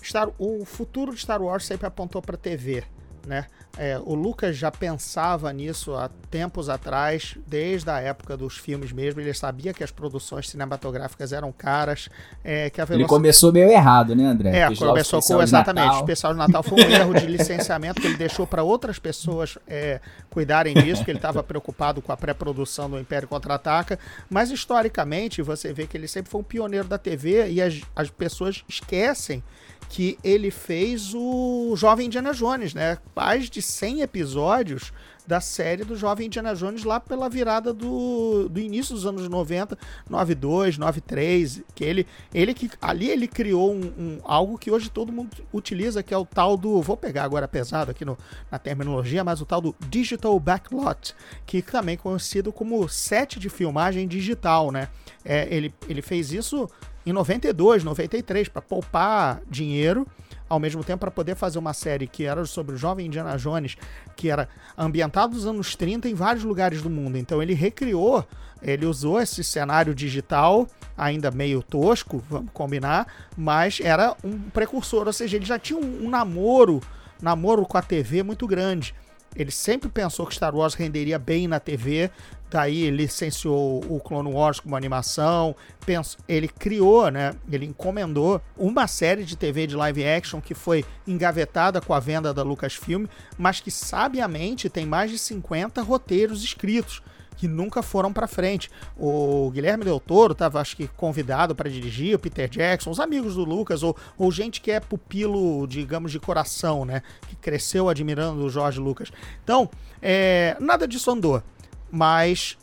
Star- o futuro de Star Wars sempre apontou para TV, né? É, o Lucas já pensava nisso há tempos atrás, desde a época dos filmes mesmo. Ele sabia que as produções cinematográficas eram caras, é, que a Ele velocidade começou meio errado, né, André? é, Fez começou com exatamente. O especial de Natal foi um erro de licenciamento que ele deixou para outras pessoas é, cuidarem disso, que ele estava preocupado com a pré-produção do Império Contra-Ataca. Mas historicamente você vê que ele sempre foi um pioneiro da TV e as, as pessoas esquecem que ele fez o Jovem Indiana Jones, né? Mais de 100 episódios da série do Jovem Indiana Jones lá pela virada do, do início dos anos 90, 92, 93, que ele, ele que ali ele criou um, um- algo que hoje todo mundo utiliza, que é o tal do, vou pegar agora pesado aqui no, na terminologia, mas o tal do Digital Backlot, que também conhecido como set de filmagem digital, né? É, ele, ele fez isso em 92, 93, para poupar dinheiro, ao mesmo tempo para poder fazer uma série que era sobre o jovem Indiana Jones, que era ambientado nos anos 30 em vários lugares do mundo. Então ele recriou, ele usou esse cenário digital, ainda meio tosco, vamos combinar, mas era um precursor, ou seja, ele já tinha um, um namoro, namoro com a TV muito grande. Ele sempre pensou que Star Wars renderia bem na TV, daí ele licenciou o Clone Wars como animação, penso, ele criou, né, ele encomendou uma série de TV de live action que foi engavetada com a venda da Lucasfilm, mas que sabiamente tem mais de 50 roteiros escritos que nunca foram pra frente. O Guilherme Del Toro estava, acho que, convidado para dirigir, o Peter Jackson, os amigos do Lucas, ou, ou gente que é pupilo, digamos, de coração, né? Que cresceu admirando o Jorge Lucas. Então, é, nada disso andou. Mas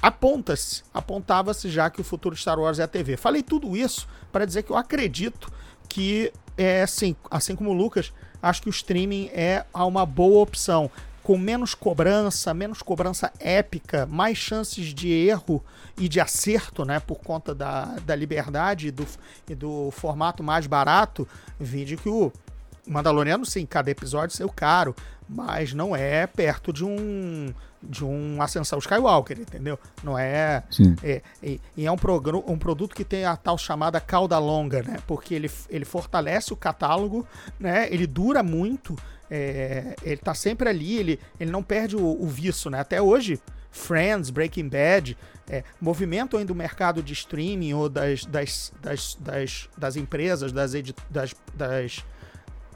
aponta-se, apontava-se já que o futuro de Star Wars é a TV. Falei tudo isso para dizer que eu acredito que, é, assim, assim como o Lucas, acho que o streaming é uma boa opção. Com menos cobrança, menos cobrança épica, mais chances de erro e de acerto, né? Por conta da, da liberdade e do, e do formato mais barato. Vide que o Mandaloriano, sim, cada episódio saiu caro, mas não é perto de um de um Ascensão Skywalker, entendeu? Não é. É e, e é um, progr- um produto que tem a tal chamada cauda longa, né? Porque ele, ele fortalece o catálogo, né? Ele dura muito, é, ele tá sempre ali, ele, ele não perde o, o viço, né? Até hoje, Friends, Breaking Bad, é, movimento ainda do mercado de streaming ou das, das, das, das, das empresas, das, das, das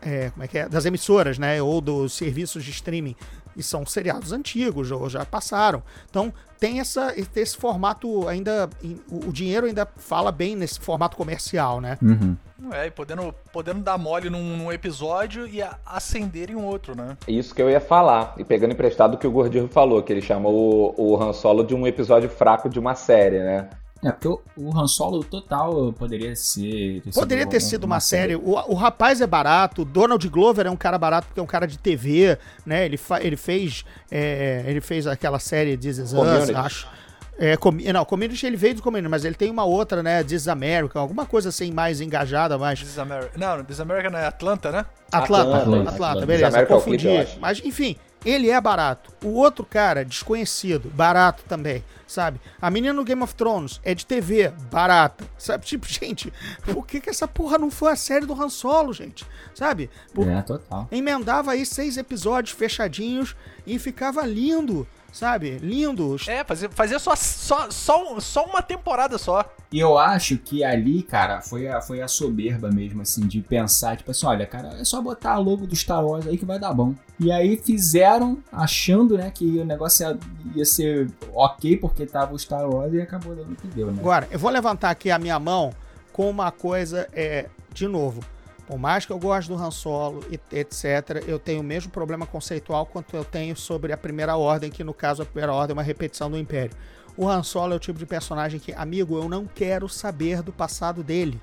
é, como é que é? Das emissoras, né? Ou dos serviços de streaming. E são seriados antigos, ou já passaram. Então tem essa, esse formato ainda. O dinheiro ainda fala bem nesse formato comercial, né? Uhum. É, e podendo, podendo dar mole num, num episódio e acender em outro, né? Isso que eu ia falar. E pegando emprestado o que o Gordinho falou, que ele chamou o, o Han Solo de um episódio fraco de uma série, né? É, porque o, o Han Solo total poderia ser. ter Poderia ter um- sido uma série. O, o rapaz é barato, Donald Glover é um cara barato porque é um cara de TV, né? Ele, fa- ele fez. é, ele fez aquela série This Is Us, acho. É, com, não, Community ele veio do Community, mas ele tem uma outra, né? This is America, alguma coisa assim mais engajada, mais. This is America. Não, This is America não é Atlanta, né? Atlanta, Atlanta, Atlanta, Atlanta. beleza, American confundi. Mas, enfim, ele é barato. O outro cara, desconhecido, barato também, sabe? A menina no Game of Thrones é de TV, barata, sabe? (laughs) Tipo, gente, por que que essa porra não foi a série do Han Solo, gente? Sabe? Por- É, total. Emendava aí seis episódios fechadinhos e ficava lindo, sabe? Lindo. É, fazia, fazia só, só, só, só uma temporada só. E eu acho que ali, cara, foi a, foi a soberba mesmo, assim, de pensar, tipo assim, olha, cara, é só botar a logo do Star Wars aí que vai dar bom. E aí fizeram, achando, né, que o negócio ia, ia ser ok porque tava o Star Wars e acabou dando o que deu, né? Agora, eu vou levantar aqui a minha mão com uma coisa, é, de novo. Por mais que eu goste do Han Solo, etc., eu tenho o mesmo problema conceitual quanto eu tenho sobre a Primeira Ordem, que no caso a Primeira Ordem é uma repetição do Império. O Han Solo é o tipo de personagem que, amigo, eu não quero saber do passado dele.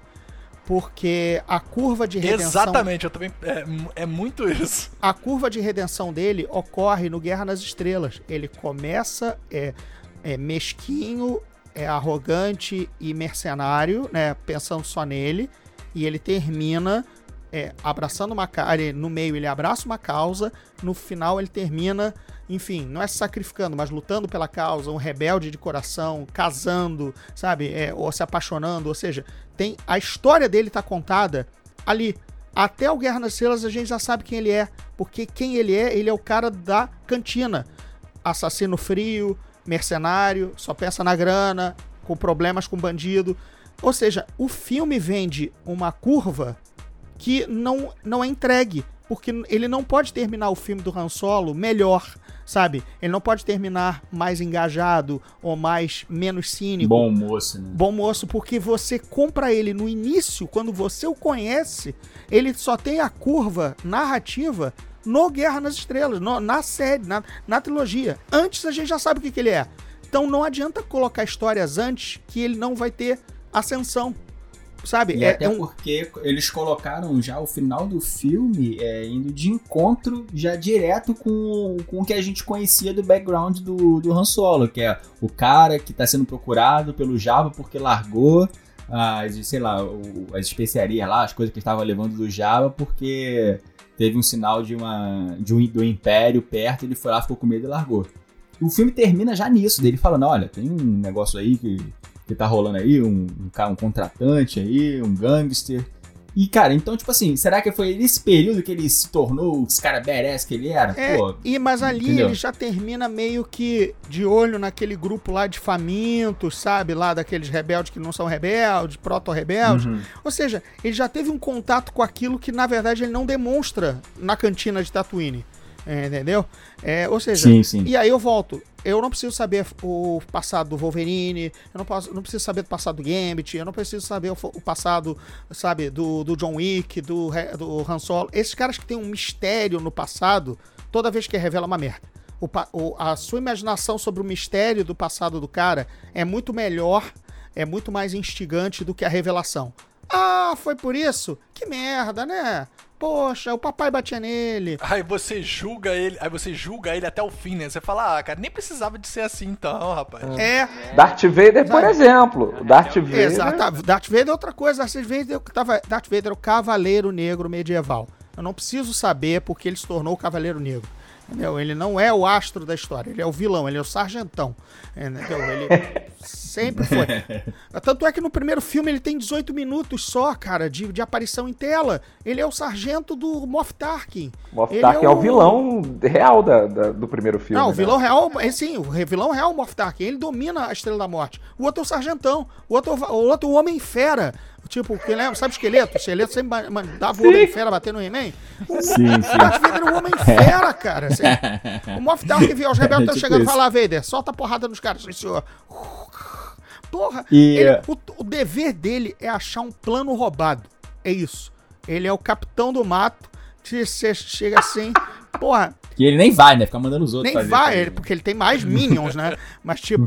Porque a curva de redenção. Exatamente, eu também. É, é muito isso. (laughs) A curva de redenção dele ocorre no Guerra nas Estrelas. Ele começa é, é mesquinho, é arrogante e mercenário, né? Pensando só nele. E ele termina é, abraçando uma causa. No meio ele abraça uma causa, no final ele termina, enfim, não é sacrificando, mas lutando pela causa, um rebelde de coração, casando, sabe? É, ou se apaixonando. Ou seja, tem a história dele tá contada ali. Até o Guerra nas Estrelas a gente já sabe quem ele é. Porque quem ele é, ele é o cara da cantina. Assassino frio, mercenário, só pensa na grana, com problemas com bandido. Ou seja, o filme vende uma curva que não, não é entregue. Porque ele não pode terminar o filme do Han Solo melhor, sabe? Ele não pode terminar mais engajado ou mais menos cínico. Bom moço, né? Bom moço, porque você compra ele no início, quando você o conhece, ele só tem a curva narrativa no Guerra nas Estrelas, no, na série, na, na trilogia. Antes a gente já sabe o que, que ele é. Então não adianta colocar histórias antes que ele não vai ter ascensão. Sabe? E é, até é um... porque eles colocaram já o final do filme é, indo de encontro já direto com, com o que a gente conhecia do background do, do Han Solo, que é o cara que está sendo procurado pelo Jabba porque largou as, sei lá, o, as especiarias lá, as coisas que estava levando do Jabba porque teve um sinal de uma de um, do Império perto, ele foi lá, ficou com medo e largou. O filme termina já nisso, dele falando, olha, tem um negócio aí que que tá rolando aí, um, um, um contratante aí, um gangster. E, cara, então, tipo assim, será que foi nesse período que ele se tornou esse cara badass que ele era? É, Pô, e, mas ali entendeu? ele já termina meio que de olho naquele grupo lá de famintos, sabe? Lá daqueles rebeldes que não são rebeldes, proto-rebeldes. Uhum. Ou seja, ele já teve um contato com aquilo que, na verdade, ele não demonstra na cantina de Tatooine. É, entendeu? É, ou seja, Sim, sim. e aí eu volto. Eu não preciso saber o passado do Wolverine, eu não, posso, não preciso saber do passado do Gambit, eu não preciso saber o, o passado, sabe, do, do John Wick, do, do Han Solo. Esses caras que têm um mistério no passado, toda vez que revela uma merda. O o- a sua imaginação sobre o mistério do passado do cara é muito melhor, é muito mais instigante do que a revelação. Ah, foi por isso? Que merda, né? Poxa, o papai batia nele. Aí você julga ele, aí você julga ele até o fim, né? Você fala, ah, cara, nem precisava de ser assim então, rapaz. É, Darth Vader, por Sabe? exemplo. O Darth Vader. Exato. Darth Vader é outra coisa. Darth Vader, tava, Darth Vader é o Cavaleiro Negro medieval. Eu não preciso saber porque ele se tornou o Cavaleiro Negro. Entendeu? Ele não é o astro da história, ele é o vilão, ele é o sargentão. Entendeu? Ele (laughs) sempre foi. Tanto é que no primeiro filme ele tem 18 minutos só, cara, de, de aparição em tela. Ele é o sargento do Moff Tarkin. Moff Ele Tarkin é, é o o- vilão real da, da- do primeiro filme. Não, o né? vilão real, é sim, o vilão real é o Moff Tarkin, ele domina a Estrela da Morte. O outro é o Sargentão, o outro, é o- outro é o Homem-Fera. Tipo, que lembra, sabe o esqueleto? O esqueleto sempre ma- mandava o Homem-Fera bater no He-Man. O Sim. Darth Vader (laughs) é (laughs) o Homem-Fera, cara. assim. O Moff Tarkin viu, os rebeldes estão Tipo chegando e isso. fala, Vader, solta a porrada nos caras, sim, senhor. Porra, E- ele- o, o dever dele é achar um plano roubado. É isso. Ele é o capitão do mato. que Você chega assim, porra, Que ele nem vai, né? Fica mandando os outros nem vai, ele- porque ele tem mais minions, né? (laughs) Mas, tipo,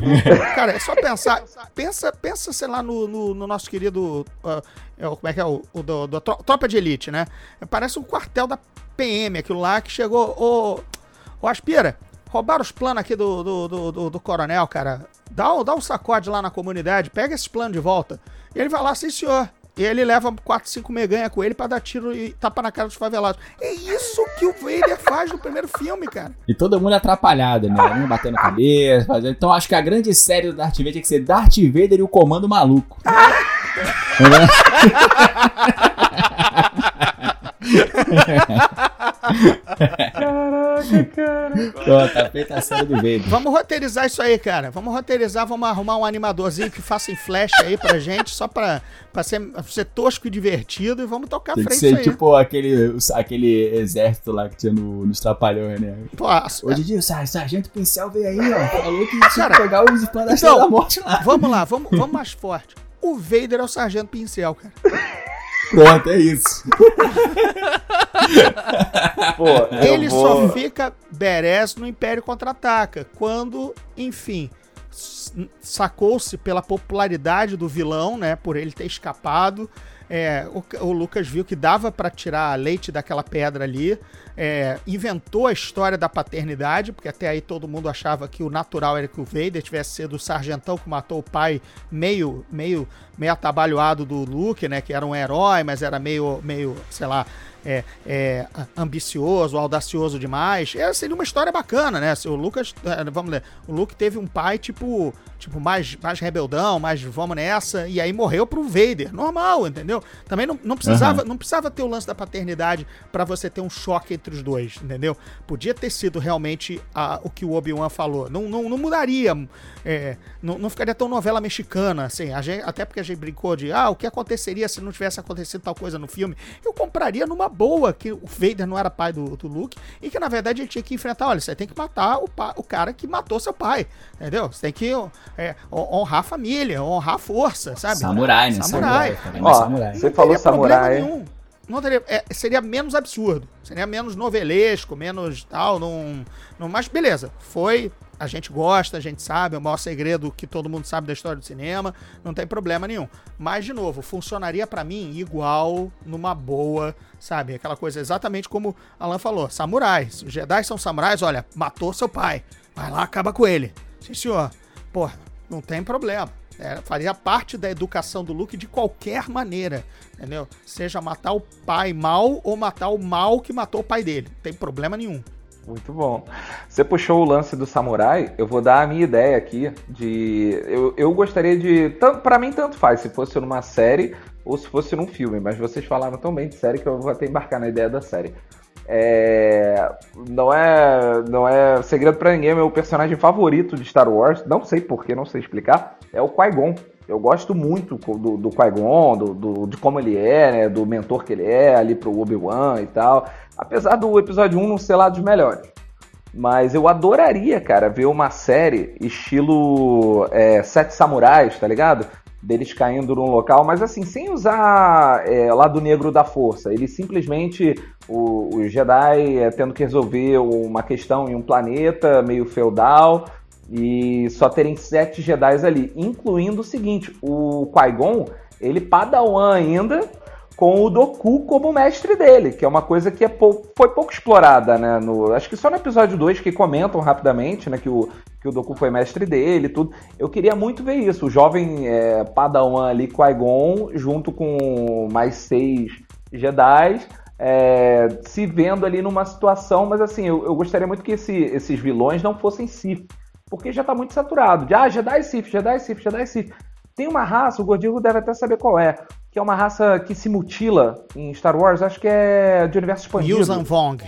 cara, é só pensar. Pensa, pensa sei lá, no, no, no nosso querido. o- como é que é? O, o do, do Tro- Tropa de Elite, né? Parece um quartel da PM, aquilo lá que chegou. Ô, ô Aspira, roubaram os planos aqui do, do, do, do- do coronel, cara. Dá, um- dá um sacode lá na comunidade, pega esses planos de volta. E ele vai lá, sim, senhor. E ele leva 4, 5 meganha com ele pra dar tiro e tapa na cara dos favelados. É isso que o Vader faz no primeiro filme, cara. E todo mundo atrapalhado, né? Um batendo a cabeça, fazendo. Então acho que a grande série do Darth Vader tinha que ser Darth Vader e o Comando Maluco. (laughs) (laughs) Caraca, cara. Pronto, tá feita a série do Vader. Vamos roteirizar isso aí, cara. Vamos roteirizar, vamos arrumar um animadorzinho que faça em flash aí pra gente, só pra, pra ser, pra ser tosco e divertido e vamos tocar Tem que frente ser isso aí. tipo aquele, aquele exército lá que tinha no, nos Trapalhões, né? Pô, Hoje em dia, o sar- sargento pincel veio aí, ó. Falou que tinha Cara, que pegar os planos da então, da Morte lá. vamos lá, vamos, vamos mais forte. O Vader é o Sargento Pincel, cara. Pronto, é isso. (laughs) Pô, Ele vou- só fica badass no Império Contra-Ataca, quando, enfim, sacou-se pela popularidade do vilão, né, por ele ter escapado. É, o, o Lucas viu que dava pra tirar leite daquela pedra ali, é, inventou a história da paternidade, porque até aí todo mundo achava que o natural era que o Vader tivesse sido o sargentão que matou o pai meio, meio, meio atabalhoado do Luke, né, que era um herói, mas era meio, meio, sei lá, é, é, ambicioso, audacioso demais. É, seria uma história bacana, né? Se o Lucas, é, vamos ler, o Luke teve um pai tipo, tipo mais, mais rebeldão, mais vamos nessa, e aí morreu pro Vader. Normal, entendeu? Também não, não precisava, não precisava ter o lance da paternidade pra você ter um choque entre os dois, entendeu? Podia ter sido realmente a- o que o Obi-Wan falou. Não, não, não mudaria, é, não, não ficaria tão novela mexicana, assim. A gente- até porque a gente brincou de, ah, o que aconteceria se não tivesse acontecido tal coisa no filme? Eu compraria numa boa que o Vader não era pai do, do Luke e que na verdade ele tinha que enfrentar. Olha, você tem que matar o, pa- o cara que matou seu pai, entendeu? Você tem que é, hon- honrar a família, honrar a força, sabe? Samurai, né? Samurai. Samurai. Ó, samurai. Você falou samurai. nenhum. Não teria, é, seria menos absurdo. Seria menos novelesco, menos tal. Não, não, mas beleza. Foi. A gente gosta, a gente sabe. É o maior segredo que todo mundo sabe da história do cinema. Não tem problema nenhum. Mas, de novo, funcionaria pra mim igual, numa boa, sabe? Aquela coisa exatamente como Alan falou: samurais. Os Jedi são samurais, olha, matou seu pai. Vai lá, acaba com ele. Sim, senhor. Porra, não tem problema. É, faria parte da educação do Luke de qualquer maneira, entendeu? Seja matar o pai mal ou matar o mal que matou o pai dele. Não tem problema nenhum. Muito bom. Você puxou o lance do samurai, eu vou dar a minha ideia aqui de. Eu, eu gostaria de. Pra mim, tanto faz se fosse numa série ou se fosse num filme, mas vocês falaram tão bem de série que eu vou até embarcar na ideia da série. É, não é não é segredo pra ninguém, meu personagem favorito de Star Wars, não sei porquê, não sei explicar, é o Qui-Gon. Eu gosto muito do, do Qui-Gon, do, do- de como ele é, né, do mentor que ele é ali pro Obi-Wan e tal. Apesar do episódio 1 não ser lá dos melhores. Mas eu adoraria, cara, ver uma série estilo é, Sete Samurais, tá ligado? Deles caindo num local, mas assim, sem usar é, lado negro da força. Ele simplesmente, o, o Jedi é, tendo que resolver uma questão em um planeta meio feudal e só terem sete Jedi ali. Incluindo o seguinte, o Qui-Gon, ele padawan ainda, com o Doku como mestre dele, que é uma coisa que é pou- foi pouco explorada, né? No, acho que só no episódio 2 que comentam rapidamente, né? Que o, que o Doku foi mestre dele tudo. Eu queria muito ver isso, o jovem é, Padawan ali, Qui-Gon, junto com mais seis Jedi, é, se vendo ali numa situação, mas assim, eu, eu gostaria muito que esse- esses vilões não fossem Sith, porque já tá muito saturado. De, ah, Jedi Sith, Jedi Sith, Jedi Sith. Tem uma raça, o Gordirro deve até saber qual é, que é uma raça que se mutila em Star Wars, acho que é de universo expandido. Yuuzhan Vong.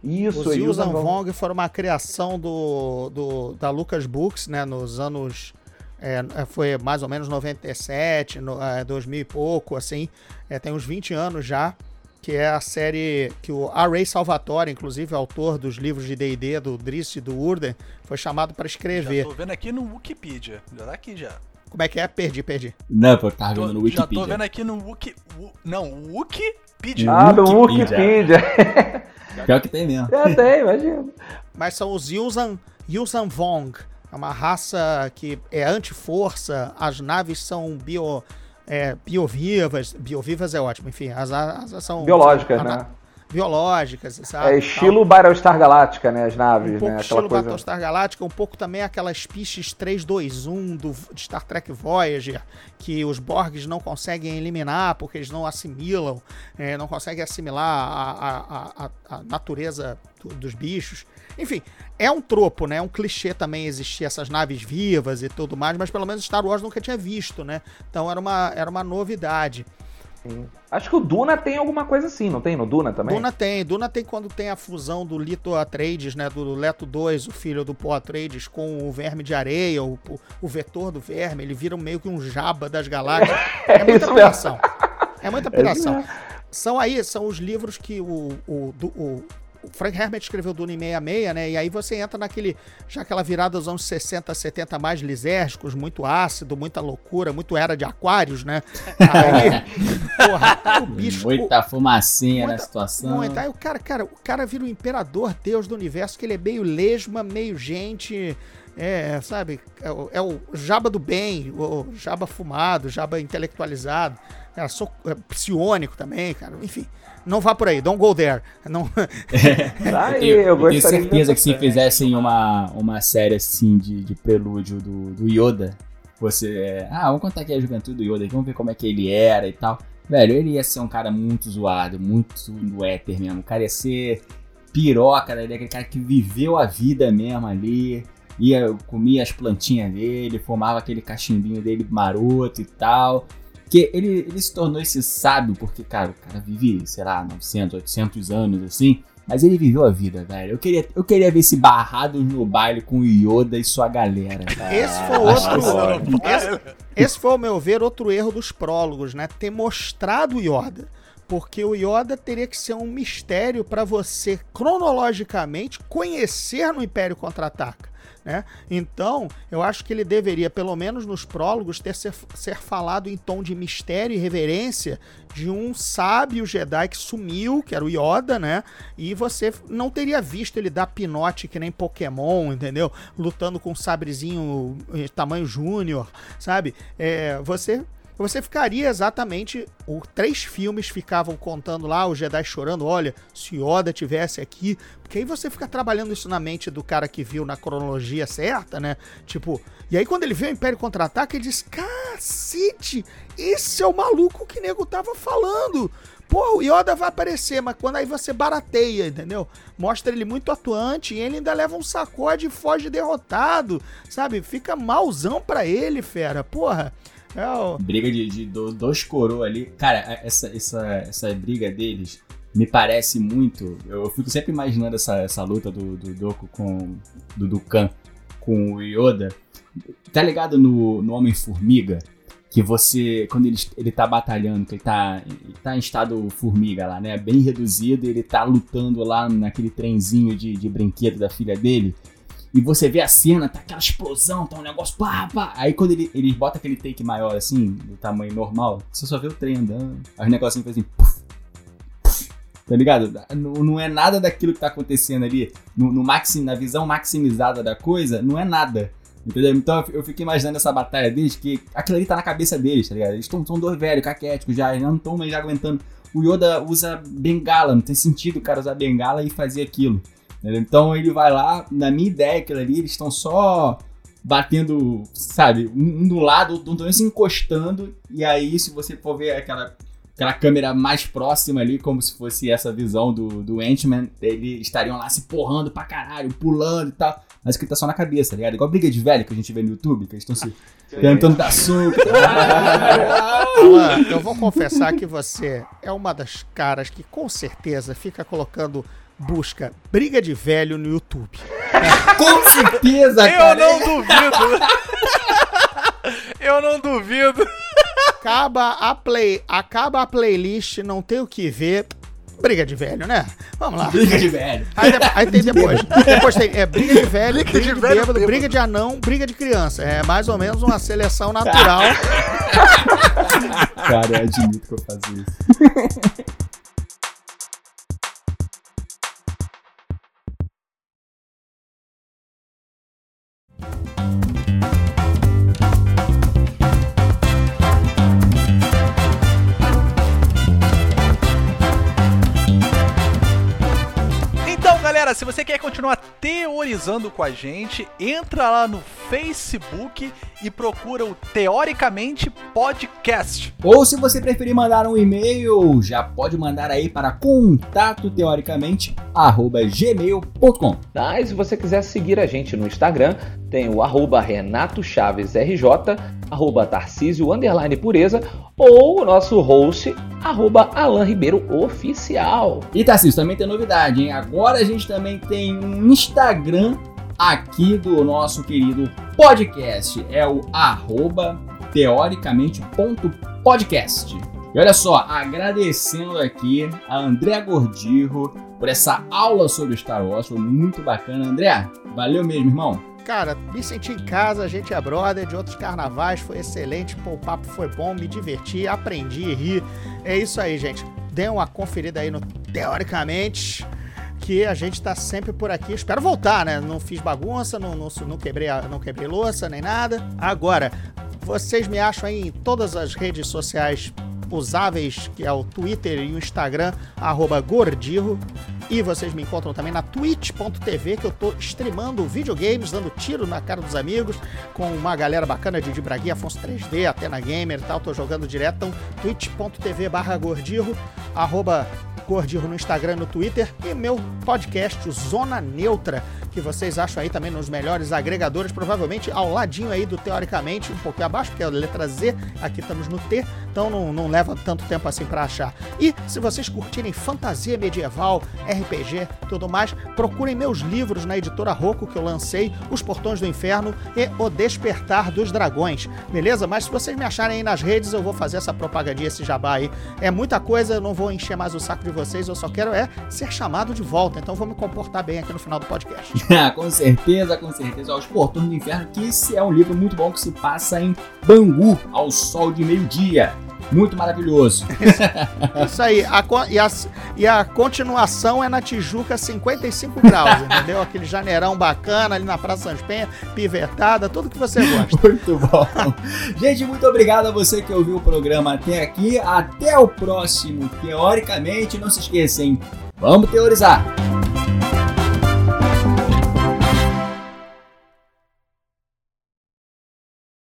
Isso, Os é Yuuzhan Yuuzhan Vong foram uma criação do, do- da Lucas Books, né, nos anos... é, foi mais ou menos 97, no, é, 2000 e pouco, assim. É, tem uns 20 anos já, que é a série que o A. Ray Salvatore, inclusive autor dos livros de D&D, do Driss e do Urden, foi chamado para Já escrever. tô vendo aqui no Wikipedia. Já tá aqui já. Como é que é? Perdi, perdi. Não, pô, tava vendo no já Wikipedia. tô vendo aqui no Wiki... Não, Wikipedia. Ah, do Wikipedia. Wikipedia. (laughs) Pior que tem mesmo. Já tem, imagina. Mas são os Yuuzhan, Yuuzhan Vong. É uma raça que é anti-força. As naves são bio, é, biovivas. Biovivas é ótimo, enfim. As, as são. Biológicas, né? Biológicas, sabe? É estilo Battlestar Galáctica, né? As Um naves, pouco né? Aquela estilo coisa. Battlestar Galactica, um pouco também aquela species 321 do, de Star Trek Voyager, que os Borgs não conseguem eliminar porque eles não assimilam, é, não conseguem assimilar a, a- a- a- a natureza do- dos bichos. Enfim, é um tropo, né? É um clichê também existir essas naves vivas e tudo mais, mas pelo menos Star Wars nunca tinha visto, né? Então era uma, era uma novidade. Acho que o Duna tem alguma coisa assim, não tem? No Duna também? Duna tem, Duna tem quando tem a fusão do Lito Atreides, né, do Leto 2, o filho do Poe Atreides, com o Verme de Areia, o, o, vetor do Verme, ele vira meio que um jaba das galáxias. (laughs) É muita. É muita É isso piração. mesmo. São aí, são os livros que o, o, do- o, o Frank Herbert escreveu Duna em 66, né? E aí você entra naquele. Já aquela virada dos anos 60, 70 mais lisérgicos, muito ácido, muita loucura, muito era de aquários, né? Aí, (laughs) porra, o bicho. Muita fumacinha muita, na situação. Muita. Aí o cara, cara, o cara vira o imperador, deus do universo, que ele é meio lesma, meio gente. É, sabe? É o, é o Jaba do bem, o Jaba fumado, Jaba intelectualizado. Sou é, psiônico também, cara. Enfim, não vá por aí, don't go there. Não... (laughs) É. eu, eu tenho certeza que se fizessem uma, uma série assim de, de prelúdio do, do Yoda, você. É, ah, vamos contar aqui a juventude do Yoda, vamos ver como é que ele era e tal. Velho, ele ia ser um cara muito zoado, muito do éter mesmo. O cara ia ser piroca, né? aquele cara que viveu a vida mesmo ali ia comia as plantinhas dele, fumava aquele cachimbinho dele maroto e tal. Que ele, ele se tornou esse sábio porque, cara, o cara vive, sei lá, 900, 800 anos assim. Mas ele viveu a vida, velho. Eu queria, eu queria ver esse barrado no baile com o Yoda e sua galera. Cara. Esse foi outro. esse, esse foi, ao meu ver, outro erro dos prólogos, né? Ter mostrado o Yoda porque o Yoda teria que ser um mistério para você cronologicamente conhecer no Império Contra-Ataca. Né? Então, eu acho que ele deveria, pelo menos nos prólogos, ter ser, ser falado em tom de mistério e reverência de um sábio Jedi que sumiu, que era o Yoda, né? E você não teria visto ele dar pinote que nem Pokémon, entendeu? Lutando com um sabrezinho eh, tamanho júnior, sabe? É, você você ficaria exatamente. O, três filmes ficavam contando lá, o Jedi chorando, olha, se Yoda tivesse aqui. Porque aí você fica trabalhando isso na mente do cara que viu na cronologia certa, né? Tipo, e aí quando ele vê o Império Contra-Ataque, ele diz: cacete, esse é o maluco que o nego tava falando. Pô, o Yoda vai aparecer, mas quando aí você barateia, entendeu? Mostra ele muito atuante e ele ainda leva um sacode e foge derrotado, sabe? Fica malzão pra ele, fera. Porra. É o... Briga de, de dois coroas ali. Cara, essa, essa, essa briga deles me parece muito. Eu fico sempre imaginando essa, essa luta do, do Doku com. do Dukan com o Yoda. Tá ligado no, no Homem-Formiga? Que você, quando ele, ele tá batalhando, que ele tá, ele tá em estado formiga lá, né? Bem reduzido, ele tá lutando lá naquele trenzinho de, de brinquedo da filha dele. E você vê a cena, tá aquela explosão, tá um negócio pá, pá. Aí quando ele, ele bota aquele take maior assim, do tamanho normal, você só vê o trem andando. Aí o negocinho faz assim. Puff, puff, tá ligado? Não, não é nada daquilo que tá acontecendo ali. No, no na visão maximizada da coisa, não é nada. Entendeu? Então eu fico imaginando essa batalha deles, que aquilo ali tá na cabeça deles, tá ligado? Eles tão, são dois velhos, caquéticos já, não estão mais aguentando. O Yoda usa bengala, não tem sentido o cara usar bengala e fazer aquilo. Então ele vai lá, na minha ideia, aquilo ali, eles estão só batendo, sabe, um do lado, outro se encostando, e aí se você for ver aquela, aquela câmera mais próxima ali, como se fosse essa visão do, do Ant-Man, eles estariam lá se porrando pra caralho, pulando e tal, mas que tá só na cabeça, tá ligado? Igual briga de velho que a gente vê no YouTube, que eles estão se tentando dar soco. eu vou confessar que você é uma das caras que com certeza fica colocando busca briga de velho no YouTube. Com certeza, Eu cara. Eu não duvido. Eu não duvido. Acaba a play, acaba a playlist, não tem o que ver. Briga de velho, né? Vamos lá. Briga de velho. Aí, aí tem depois. depois tem é, briga de velho, briga, briga de, de velho, bêbado, bêbado, briga de anão, briga de criança. É mais ou menos uma seleção natural. (laughs) Cara, eu admito que eu fazia isso. Galera, se você quer continuar teorizando com a gente, entra lá no Facebook e procura o Teoricamente Podcast. Ou se você preferir mandar um e-mail, já pode mandar aí para contato teoricamente@gmail.com. Tá? E se você quiser seguir a gente no Instagram, tem o arroba Renato Chaves RJ, arroba Tarcísio Underline Pureza, ou o nosso host, arroba Alan Ribeiro Oficial. E Tarcísio, também tem novidade, hein? Agora a gente também tem um Instagram aqui do nosso querido podcast. É o arroba teoricamente.podcast. E olha só, agradecendo aqui a André Gordirro por essa aula sobre Star Wars, foi muito bacana. André, valeu mesmo, irmão. Cara, me senti em casa, a gente é brother de outros carnavais, foi excelente, pô, o papo foi bom, me diverti, aprendi, ri. É isso aí, gente. Dê uma conferida aí no Teoricamente, que a gente tá sempre por aqui. Espero voltar, né? Não fiz bagunça, não, não, não, quebrei, não quebrei louça nem nada. Agora, vocês me acham aí em todas as redes sociais usáveis, que é o Twitter e o Instagram, arroba Gordirro. E vocês me encontram também na twitch.tv, que eu tô streamando videogames, dando tiro na cara dos amigos, com uma galera bacana de Braguinha, Afonso 3D, Atena Gamer e tal, tô jogando direto. Então, twitch.tv barra Gordirro, arroba Gordirro no Instagram no Twitter, e meu podcast, Zona Neutra, que vocês acham aí também nos melhores agregadores, provavelmente ao ladinho aí do Teoricamente, um pouquinho abaixo, porque é a letra Z, aqui estamos no T, então não, não leva tanto tempo assim para achar. E se vocês curtirem fantasia medieval, RPG, tudo mais, procurem meus livros na editora Rocco que eu lancei, Os Portões do Inferno e O Despertar dos Dragões, beleza? Mas se vocês me acharem aí nas redes, eu vou fazer essa propagandinha, esse jabá aí. É muita coisa, eu não vou encher mais o saco de vocês, eu só quero é ser chamado de volta, então vou me comportar bem aqui no final do podcast. (laughs) com certeza, com certeza. Os Portões do Inferno, que esse é um livro muito bom que se passa em Bangu, ao sol de meio-dia. Muito maravilhoso. (laughs) Isso aí. A, e, a, e a continuação é na Tijuca 55 graus, (laughs) entendeu? Aquele janeirão bacana ali na Praça São Penha, pivetada, tudo que você gosta. (laughs) Muito bom. Gente, muito obrigado a você que ouviu o programa até aqui. Até o próximo, teoricamente. Não se esqueçam, vamos teorizar.